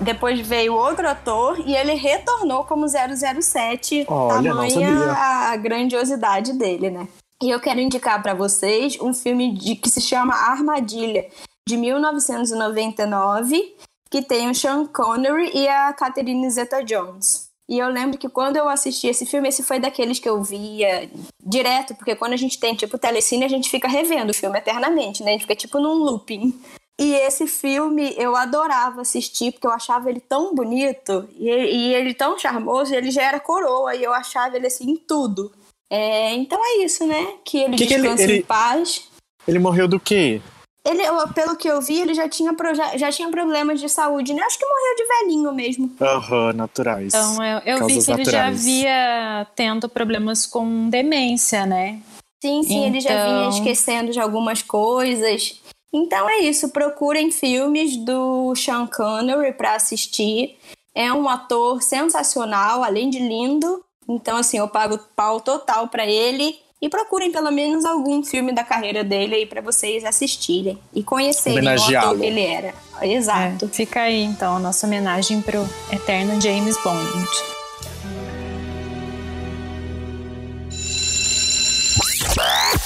depois veio outro ator e ele retornou como 007, Olha, tamanha a grandiosidade dele, né? E eu quero indicar para vocês um filme de, que se chama Armadilha, de 1999, que tem o Sean Connery e a Catherine Zeta-Jones. E eu lembro que quando eu assisti esse filme, esse foi daqueles que eu via direto, porque quando a gente tem, tipo, telecine, a gente fica revendo o filme eternamente, né? A gente fica, tipo, num looping. E esse filme eu adorava assistir, porque eu achava ele tão bonito e, e ele tão charmoso, e ele já era coroa, e eu achava ele assim em tudo. É, então é isso, né? Que ele Que que ele- descanse ele- em paz. Ele morreu do quê? Ele, pelo que eu vi, ele já tinha, já, já tinha problemas de saúde, né? Acho que morreu de velhinho mesmo. Aham, naturais. Então, eu, eu vi que ele já naturais. havia tendo problemas com demência, né? Sim, sim, ele já vinha Então- esquecendo de algumas coisas. Então é isso, procurem filmes do Sean Connery para assistir. É um ator sensacional, além de lindo. Então assim, eu pago pau total para ele e procurem pelo menos algum filme da carreira dele aí para vocês assistirem e conhecerem o ator que ele era. Exato. É, fica aí, então, a nossa homenagem pro eterno James Bond.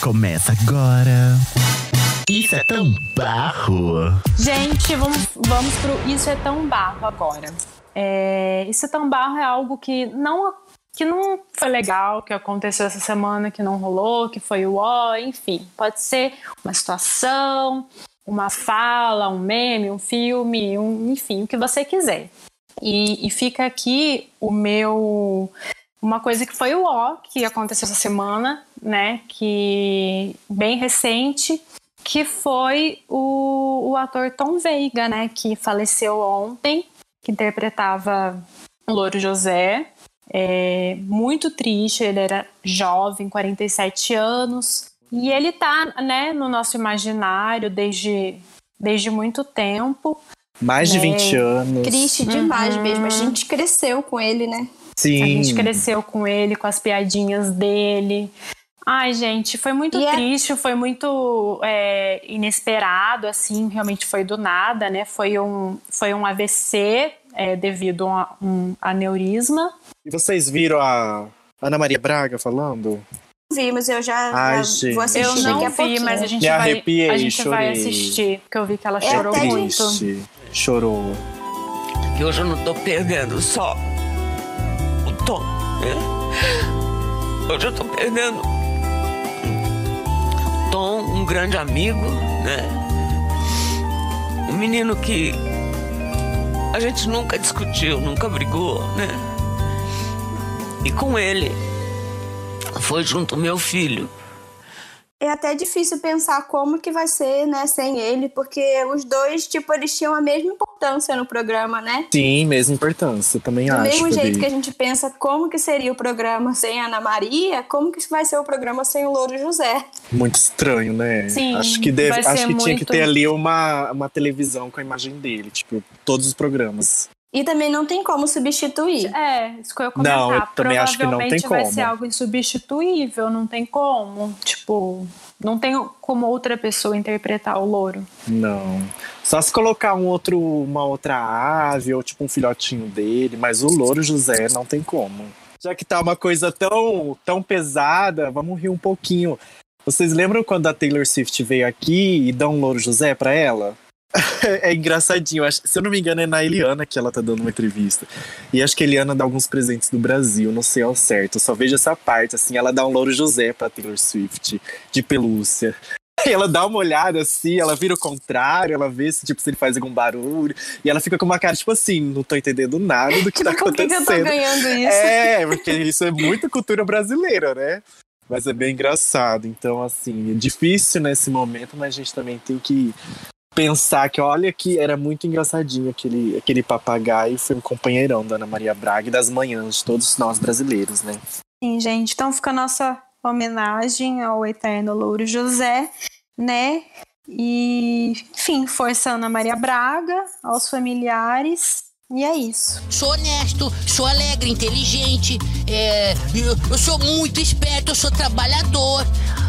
Começa agora. Isso é tão barro. Gente, vamos, vamos pro Isso é Tão Barro agora. É, Isso é Tão Barro é algo que não, que não foi legal, que aconteceu essa semana, que não rolou, que foi o ó, enfim. Pode ser uma situação, uma fala, um meme, um filme, um, enfim, o que você quiser. E, e fica aqui o meu. Uma coisa que foi o ó, que aconteceu essa semana, né? Que bem recente, que foi o, o ator Tom Veiga, né? Que faleceu ontem, que interpretava o Louro José. É, muito triste, ele era jovem, 47 anos. E ele tá, né, no nosso imaginário desde, desde muito tempo. Mais de né? 20 anos. Triste demais Uhum. mesmo. A gente cresceu com ele, né? Sim. A gente cresceu com ele, com as piadinhas dele. Ai, gente, foi muito E é- triste, foi muito é, inesperado, assim, realmente foi do nada, né? Foi um, foi um AVC é, devido a um aneurisma. E vocês viram a Ana Maria Braga falando? Vi, mas eu já, Ai, já gente. vou assistir Eu não vi, pouquinho. mas a gente Me vai, arrepiei, a gente vai assistir, porque eu vi que ela É chorou muito. Triste. Chorou. que hoje eu não tô perdendo só o tom, né? Hoje eu tô perdendo Tom, um grande amigo, né? Um menino que a gente nunca discutiu, nunca brigou, né? E com ele foi junto meu filho. É até difícil pensar como que vai ser, né, sem ele, porque os dois, tipo, eles tinham a mesma importância no programa, né? Sim, mesma importância. Também Do acho. mesmo jeito que a gente pensa como que seria o programa sem a Ana Maria, como que vai ser o programa sem o Louro José? Muito estranho, né? Sim, acho que, deve, acho que tinha que muito- ter ali uma, uma televisão com a imagem dele, tipo, todos os programas. E também não tem como substituir. É, isso que eu ia comentar. Não, eu também acho que não tem Provavelmente vai como. ser algo insubstituível, não tem como. Tipo, não tem como outra pessoa interpretar o louro. Não. Só se colocar um outro, uma outra ave ou tipo um filhotinho dele, mas o Louro José não tem como. Já que tá uma coisa tão, tão pesada, vamos rir um pouquinho. Vocês lembram quando a Taylor Swift veio aqui e dá um Louro José pra ela? é engraçadinho. Acho, se eu não me engano, é na Eliana que ela tá dando uma entrevista. E acho que a Eliana dá alguns presentes do Brasil, não sei ao certo. Eu só vejo essa parte, assim, ela dá um Louro José pra Taylor Swift, de pelúcia. Ela dá uma olhada assim, ela vira o contrário, ela vê se, tipo, se ele faz algum barulho. E ela fica com uma cara, tipo assim, não tô entendendo nada do que tá Por que, que eu tô acontecendo. ganhando isso? É, porque isso é muita cultura brasileira, né? Mas é bem engraçado. Então, assim, é difícil nesse momento, mas a gente também tem que pensar que, olha, que era muito engraçadinho aquele, aquele papagaio. Foi um companheirão da Ana Maria Braga e das manhãs de todos nós brasileiros, né? Sim, gente. Então fica a nossa homenagem ao eterno Louro José, né? E, enfim, força Ana Maria Braga, aos familiares. E é isso. Sou honesto, sou alegre, inteligente, é, eu, eu sou muito esperto, eu sou trabalhador.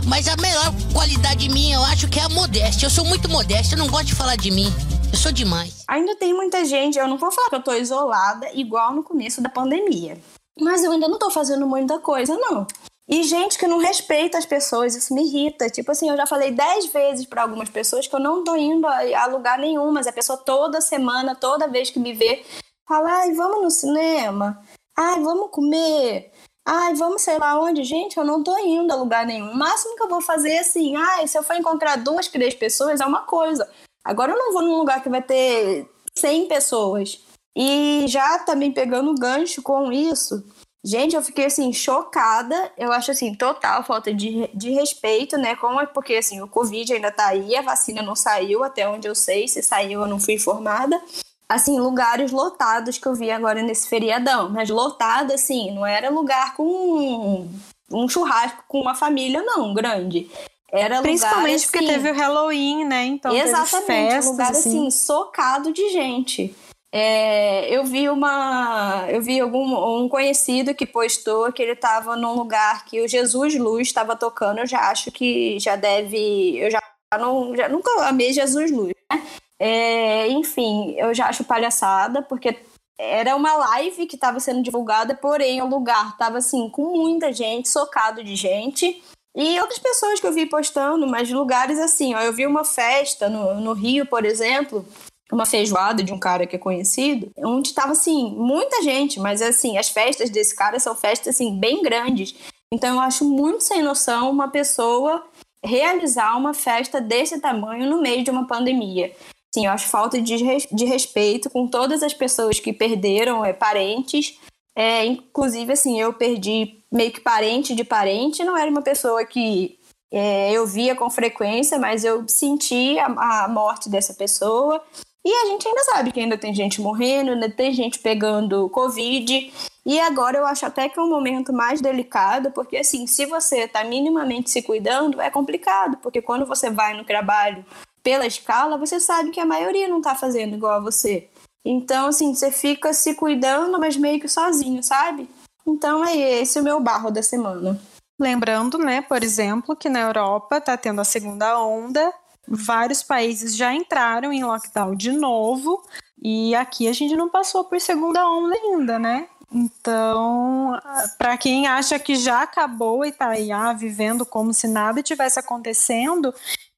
Mas a melhor qualidade minha, eu acho que é a modéstia. Eu sou muito modesto, eu não gosto de falar de mim. Eu sou demais. Ainda tem muita gente, eu não vou falar que eu tô isolada, igual no começo da pandemia. Mas eu ainda não tô fazendo muita coisa, não. E gente que não respeita as pessoas, isso me irrita. Tipo assim, eu já falei dez vezes para algumas pessoas que eu não tô indo a, lugar nenhum, mas a pessoa toda semana, toda vez que me vê, fala: ai, vamos no cinema, ai, vamos comer, ai, vamos sei lá onde. Gente, eu não tô indo a lugar nenhum. O máximo que eu vou fazer é assim: ai, se eu for encontrar duas, três pessoas, é uma coisa. Agora eu não vou num lugar que vai ter 100 pessoas. E já também pegando gancho com isso, gente, eu fiquei assim, chocada. Eu acho assim, total falta de, de respeito, né? Como é porque assim, o Covid ainda tá aí, a vacina não saiu, até onde eu sei. Se saiu, eu não fui informada. Assim, lugares lotados que eu vi agora nesse feriadão. Mas lotado, assim, não era lugar com um, um churrasco com uma família, não, grande. Era Principalmente lugar, porque assim, teve o Halloween, né? Então Exatamente, festas, um lugar assim. assim, socado de gente. É, eu vi uma. Eu vi algum, um conhecido que postou que ele estava num lugar que o Jesus Luz estava tocando. Eu já acho que já deve. Eu já, não, já nunca amei Jesus Luz, né? É, enfim, eu já acho palhaçada, porque era uma live que estava sendo divulgada, porém o lugar estava assim, com muita gente, socado de gente. E outras pessoas que eu vi postando, mas lugares assim, ó, eu vi uma festa no, no Rio, por exemplo, uma feijoada de um cara que é conhecido, onde estava assim, muita gente, mas assim, as festas desse cara são festas assim bem grandes. Então eu acho muito sem noção uma pessoa realizar uma festa desse tamanho no meio de uma pandemia. Sim, eu acho falta de, de respeito com todas as pessoas que perderam é, parentes. É, inclusive, assim, eu perdi meio que parente de parente. Não era uma pessoa que é, eu via com frequência, mas eu senti a, a morte dessa pessoa. E a gente ainda sabe que ainda tem gente morrendo, ainda tem gente pegando Covid. E agora eu acho até que é um momento mais delicado, porque assim, se você está minimamente se cuidando, é complicado, porque quando você vai no trabalho pela escala, você sabe que a maioria não tá fazendo igual a você. Então, assim, você fica se cuidando, mas meio que sozinho, sabe? Então é esse o meu barro da semana. Lembrando, né, por exemplo, que na Europa está tendo a segunda onda, vários países já entraram em lockdown de novo, e aqui a gente não passou por segunda onda ainda, né? Então, para quem acha que já acabou e tá aí ah, vivendo como se nada tivesse acontecendo,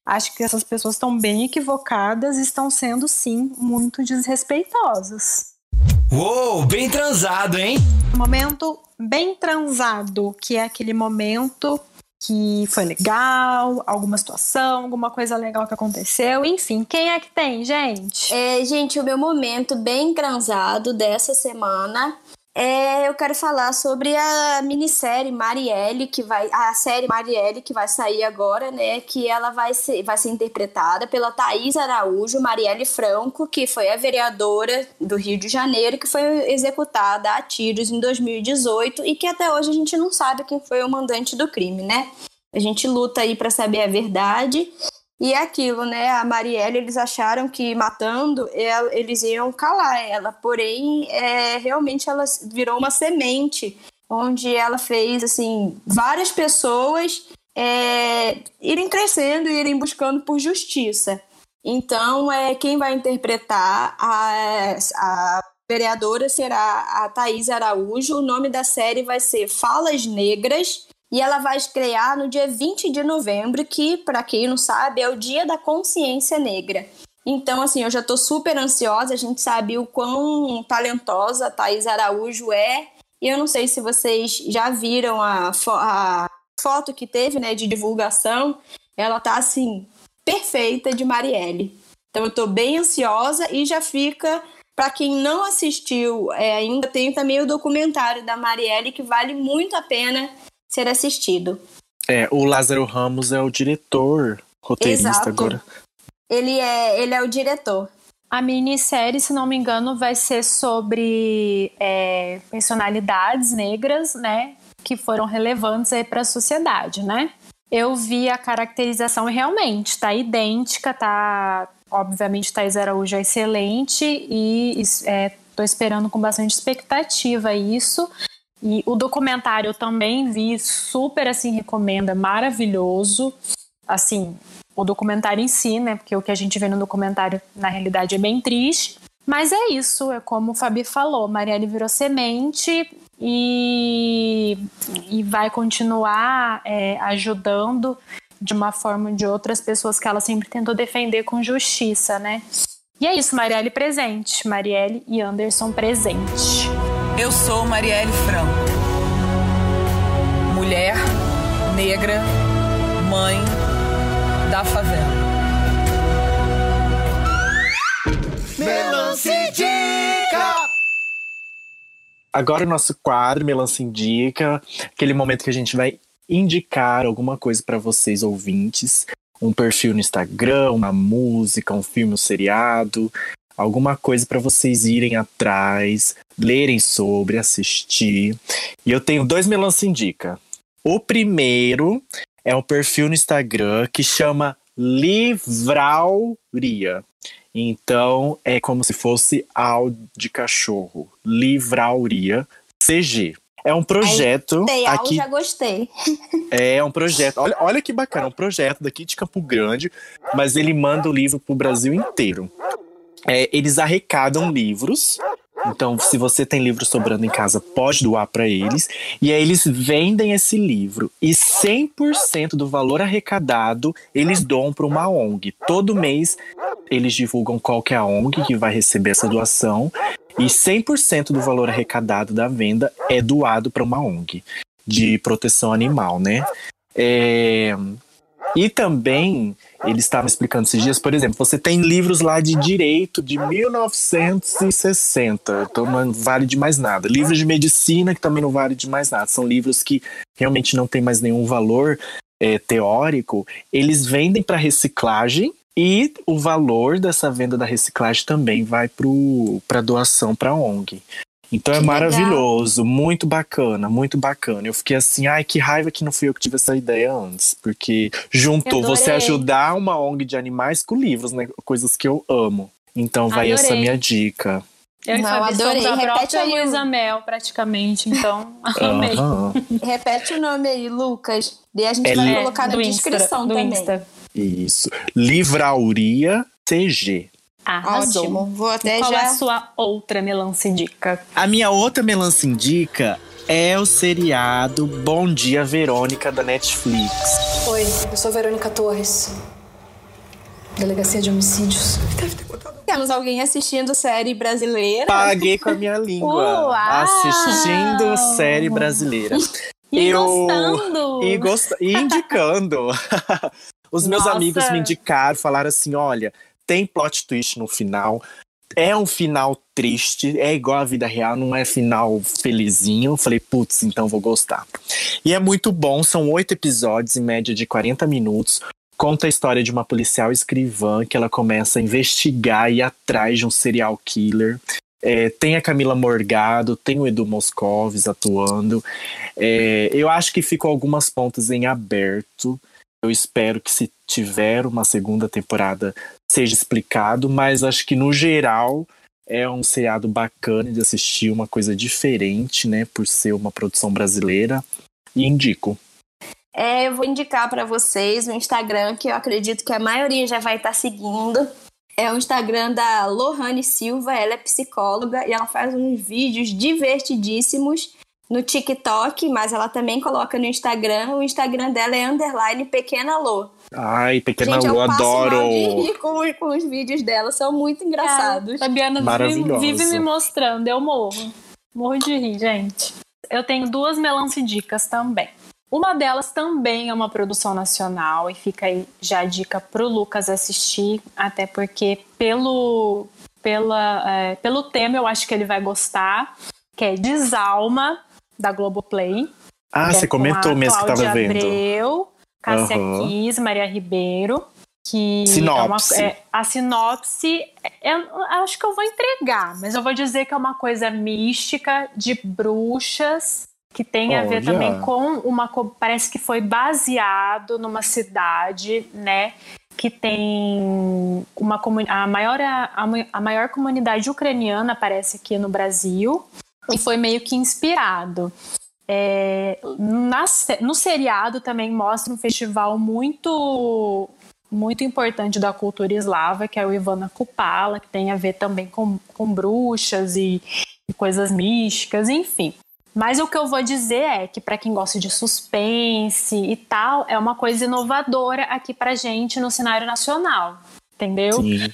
acho que essas pessoas estão bem equivocadas e estão sendo, sim, muito desrespeitosas. Uou, bem transado, hein? Momento bem transado, que é aquele momento que foi legal, alguma situação, alguma coisa legal que aconteceu, enfim, quem é que tem, gente? É, gente, o meu momento bem transado dessa semana é, eu quero falar sobre a minissérie Marielle, que vai. A série Marielle que vai sair agora, né? Que ela vai ser, vai ser interpretada pela Thaís Araújo, Marielle Franco, que foi a vereadora do Rio de Janeiro, que foi executada a tiros em 2018 e que até hoje a gente não sabe quem foi o mandante do crime, né? A gente luta aí para saber a verdade. E é aquilo, né? A Marielle, eles acharam que matando, ela, eles iam calar ela. Porém, é, realmente ela virou uma semente, onde ela fez, assim, várias pessoas é, irem crescendo e irem buscando por justiça. Então, é, quem vai interpretar a, a vereadora será a Thaís Araújo. O nome da série vai ser Falas Negras e ela vai estrear no dia 20 de novembro, que, para quem não sabe, é o Dia da Consciência Negra. Então, assim, eu já tô super ansiosa, a gente sabe o quão talentosa a Thaís Araújo é. E eu não sei se vocês já viram a, fo a foto que teve, né, de divulgação. Ela tá, assim, perfeita de Marielle. Então, eu tô bem ansiosa e já fica para quem não assistiu, é, ainda tem também o documentário da Marielle que vale muito a pena ser assistido. É, o Lázaro Ramos é o diretor, roteirista Exato. agora. Ele é, ele é o diretor. A minissérie, se não me engano, vai ser sobre é, personalidades negras, né? Que foram relevantes aí para a sociedade, né? Eu vi a caracterização realmente tá idêntica, tá. Obviamente, Thais Araújo é excelente e é, tô esperando com bastante expectativa isso. E o documentário eu também vi, super assim, recomendo, é maravilhoso. Assim, o documentário em si, né? Porque o que a gente vê no documentário, na realidade, é bem triste. Mas é isso, é como o Fabi falou, Marielle virou semente e, e vai continuar é, ajudando de uma forma ou de outras pessoas que ela sempre tentou defender com justiça, né? E é isso, Marielle presente, Marielle e Anderson presente. Eu sou Marielle Franco. Mulher, negra, mãe da favela. Melancia Indica! Agora o nosso quadro Melancia Indica, aquele momento que a gente vai indicar alguma coisa para vocês ouvintes, um perfil no Instagram, uma música, um filme, um seriado, alguma coisa para vocês irem atrás, lerem sobre, assistir. E eu tenho dois Melancia Indica. O primeiro é um perfil no Instagram que chama Livrauria. Então é como se fosse áudio de cachorro. Livrauria CG. É um projeto. Sei, aqui já gostei. é um projeto. Olha, olha que bacana, é um projeto daqui de Campo Grande, mas ele manda o livro pro Brasil inteiro. É, eles arrecadam livros. Então, se você tem livro sobrando em casa, pode doar para eles. E aí eles vendem esse livro. E 100% do valor arrecadado eles doam para uma ONG. Todo mês eles divulgam qual que é a ONG que vai receber essa doação. E 100% do valor arrecadado da venda é doado para uma ONG de proteção animal, né? É, e também, eles estavam explicando esses dias, por exemplo, você tem livros lá de direito de 1960, então não vale de mais nada. Livros de medicina que também não vale de mais nada. São livros que realmente não têm mais nenhum valor é, teórico. Eles vendem para reciclagem e o valor dessa venda da reciclagem também vai para doação para a ONG. Então é Que legal. maravilhoso, muito bacana, muito bacana. Eu fiquei assim, ai, que raiva que não fui eu que tive essa ideia antes. Porque juntou Eu você ajudar uma ONG de animais com livros, né? Coisas que eu amo. Então vai Adorei. essa minha dica. Eu Não, Fabi adorei. a Repete aí o- Luísa Mel, praticamente. Então, amei. Repete o nome aí, Lucas. E a gente É vai li- colocar na do descrição do também. Insta. Isso. Livrauria CG. Arrasou. Ótimo. Vou até Qual já. é a sua outra melancia dica? A minha outra melancia indica é o seriado Bom Dia Verônica da Netflix. Oi, eu sou Verônica Torres. Delegacia de Homicídios. Temos alguém assistindo série brasileira. Paguei com a minha língua. Uau! Assistindo série brasileira. E Eu- gostando! E, gost... e indicando. Os meus Nossa. amigos me indicaram, falaram assim: olha, tem plot twist no final. É um final triste, é igual a vida real, não é final felizinho. Eu falei, putz, então vou gostar. E é muito bom, são oito episódios, em média de 40 minutos. Conta a história de uma policial escrivã que ela começa a investigar e ir atrás de um serial killer. É, tem a Camila Morgado, tem o Edu Moscovis atuando. É, eu acho que ficam algumas pontas em aberto. Eu espero que se tiver uma segunda temporada seja explicado, mas acho que no geral é um seriado bacana de assistir, uma coisa diferente, né, por ser uma produção brasileira. E indico. É, eu vou indicar pra vocês o Instagram que eu acredito que a maioria já vai estar seguindo. É o Instagram da Lohane Silva, ela é psicóloga e ela faz uns vídeos divertidíssimos no TikTok, mas ela também coloca no Instagram. O Instagram dela é underline pequena Lô. Ai, Pequena Gente, Lu, eu passo adoro. mal de rir com, com os vídeos dela, são muito engraçados. A Fabiana vive, vive me mostrando, eu morro. Morro de rir, gente. Eu tenho duas melancia dicas também. Uma delas também é uma produção nacional e fica aí já a dica pro Lucas assistir, até porque pelo, pela, é, pelo tema eu acho que ele vai gostar, que é Desalma, da Globoplay. Ah, é você com comentou a mesmo que tava vendo. Abreu, Cássia Aham. Kiss, Maria Ribeiro. Que Sinopse. É uma, é, a sinopse, eu, eu acho que eu vou entregar, mas eu vou dizer que é uma coisa mística de bruxas que tem a ver Olha. também com uma. Parece que foi baseado numa cidade, né? Que tem uma a maior a, a maior comunidade ucraniana parece aqui no Brasil e foi meio que inspirado. É, na no seriado também mostra um festival muito muito importante da cultura eslava, que é o Ivana Kupala, que tem a ver também com, com bruxas e, e coisas místicas, enfim. Mas o que eu vou dizer é que para quem gosta de suspense e tal, é uma coisa inovadora aqui pra gente no cenário nacional, entendeu? Sim.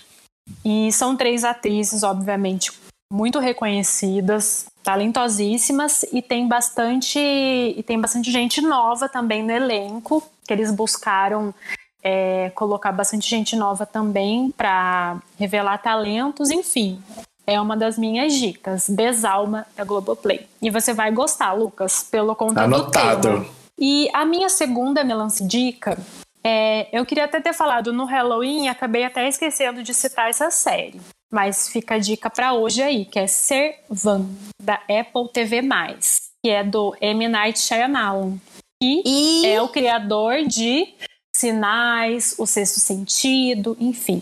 E são três atrizes, obviamente, muito reconhecidas, talentosíssimas e tem bastante e tem bastante gente nova também no elenco que eles buscaram é, colocar bastante gente nova também para revelar talentos, enfim. É uma das minhas dicas. Desalma da Globoplay. E você vai gostar, Lucas, pelo conta do Anotado. E a minha segunda melancia dica é, eu queria até ter falado no Halloween acabei até esquecendo de citar essa série. Mas fica a dica pra hoje aí, que é Servan, da Apple TV+, que é do M. Night Shyamalan. Que E é o criador de Sinais, O Sexto Sentido, enfim.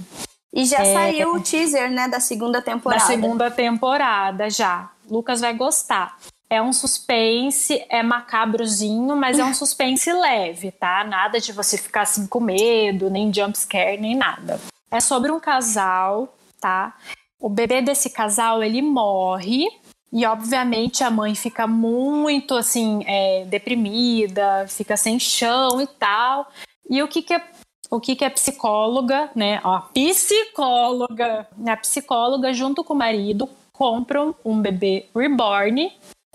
E já saiu o teaser, né, da segunda temporada. Da segunda temporada já. Lucas vai gostar. É um suspense, é macabrozinho, mas é um suspense leve, tá? Nada de você ficar assim com medo, nem jumpscare, nem nada. É sobre um casal, tá? O bebê desse casal, ele morre. E, obviamente, a mãe fica muito, assim, é, deprimida, fica sem chão e tal. E o que que é o que, que a psicóloga, né? Ó, psicóloga, a psicóloga junto com o marido compram um bebê reborn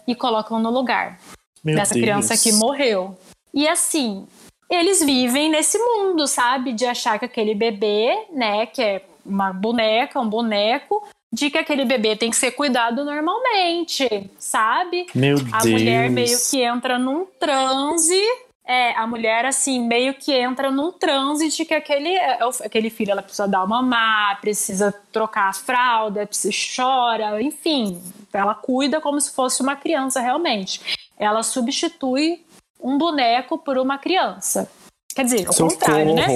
e colocam no lugar Meu dessa Deus. criança que morreu. E assim, eles vivem nesse mundo, sabe? De achar que aquele bebê, né, que é uma boneca, um boneco, de que aquele bebê tem que ser cuidado normalmente, sabe? Meu A Deus. mulher meio que entra num transe É, a mulher, assim, meio que entra num transe de que aquele, é, aquele filho ela precisa dar uma mamar, precisa trocar a fralda, precisa, chora, enfim. Ela cuida como se fosse uma criança realmente. Ela substitui um boneco por uma criança. Quer dizer, ao contrário, né?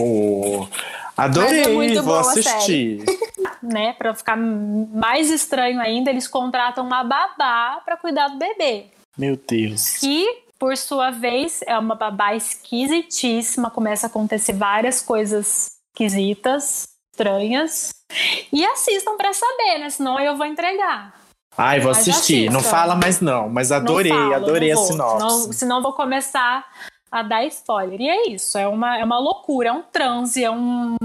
Adorei, Mas é vou a assistir. né, para ficar mais estranho ainda, eles contratam uma babá para cuidar do bebê. Meu Deus. Que, por sua vez, é uma babá esquisitíssima, começa a acontecer várias coisas esquisitas, estranhas. E assistam para saber, né? Senão eu vou entregar. Ai, vou Mas assistir. Não assista. fala mais não, mas adorei, Não falo, adorei não a vou, sinopse. Senão, senão vou começar a dar spoiler. E é isso, é uma, é uma loucura, é um transe, é um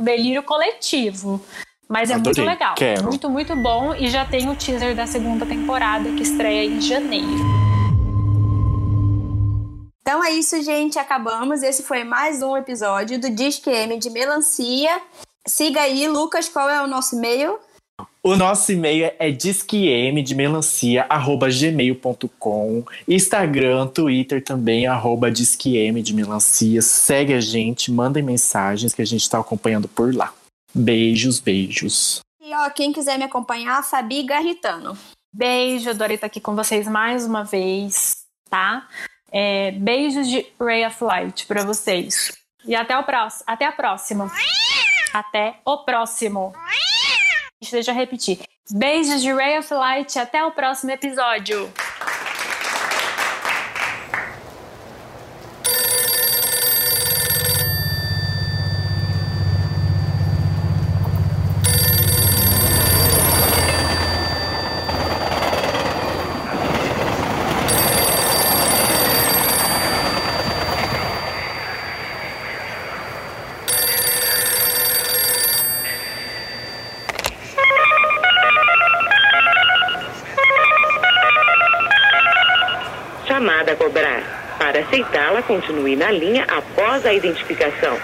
delírio coletivo. Mas é muito Adorei, legal. quero. Muito, muito bom. E já tem o teaser da segunda temporada que estreia em janeiro. Então é isso, gente. Acabamos. Esse foi mais um episódio do Disque M de Melancia. Siga aí, Lucas, qual é o nosso e-mail? O nosso e-mail é disquem de melancia, arroba gmail.com. Instagram, Twitter também, arroba disquem de melancia. Segue a gente, mandem mensagens que a gente está acompanhando por lá. Beijos, beijos. E ó, quem quiser me acompanhar, Fabi Garritano. Beijo, adorei estar aqui com vocês mais uma vez, tá? É, beijos de Ray of Light pra vocês. E até o próximo. Até a próxima. Até o próximo. Deixa eu repetir. Beijos de Ray of Light. Até o próximo episódio. Chamada a cobrar. Para aceitá-la, continue na linha após a identificação.